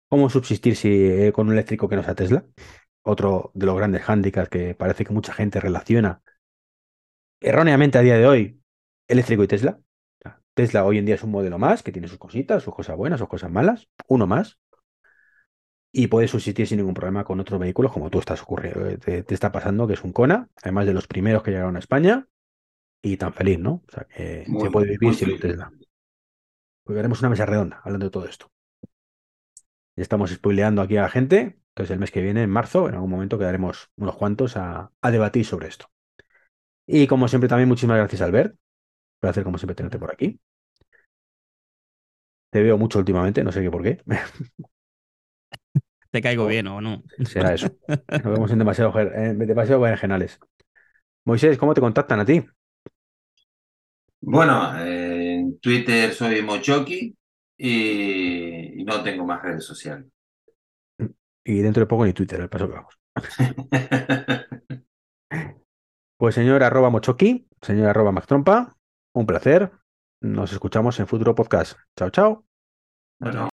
S1: cómo subsistir si, eh, con un eléctrico que no sea Tesla. Otro de los grandes hándicaps que parece que mucha gente relaciona erróneamente a día de hoy eléctrico y Tesla. Tesla hoy en día es un modelo más que tiene sus cositas, sus cosas buenas, sus cosas malas, uno más y puedes subsistir sin ningún problema con otros vehículos, como tú estás ocurriendo, eh, te, te está pasando, que es un Kona, además de los primeros que llegaron a España, y tan feliz, ¿no? O sea, que se puede vivir sin un. Tesla. Pues haremos una mesa redonda hablando de todo esto. Ya estamos spoileando aquí a la gente, entonces el mes que viene, en marzo, en algún momento quedaremos unos cuantos a, a debatir sobre esto. Y como siempre, también muchísimas gracias, Albert. Un placer, como siempre, tenerte por aquí. Te veo mucho últimamente, no sé qué por qué.
S2: ¿Te caigo bien o no?
S1: Será eso. Nos vemos en demasiado, en demasiado berenjenales. Moisés, ¿cómo te contactan a ti?
S3: Bueno, eh, en Twitter soy Mochoki y, y no tengo más redes sociales.
S1: Y dentro de poco ni Twitter, el paso que vamos. Pues señor arroba mochoki, señor arroba mactrompa, un placer. Nos escuchamos en futuro podcast. Chao, chao.
S3: Bueno.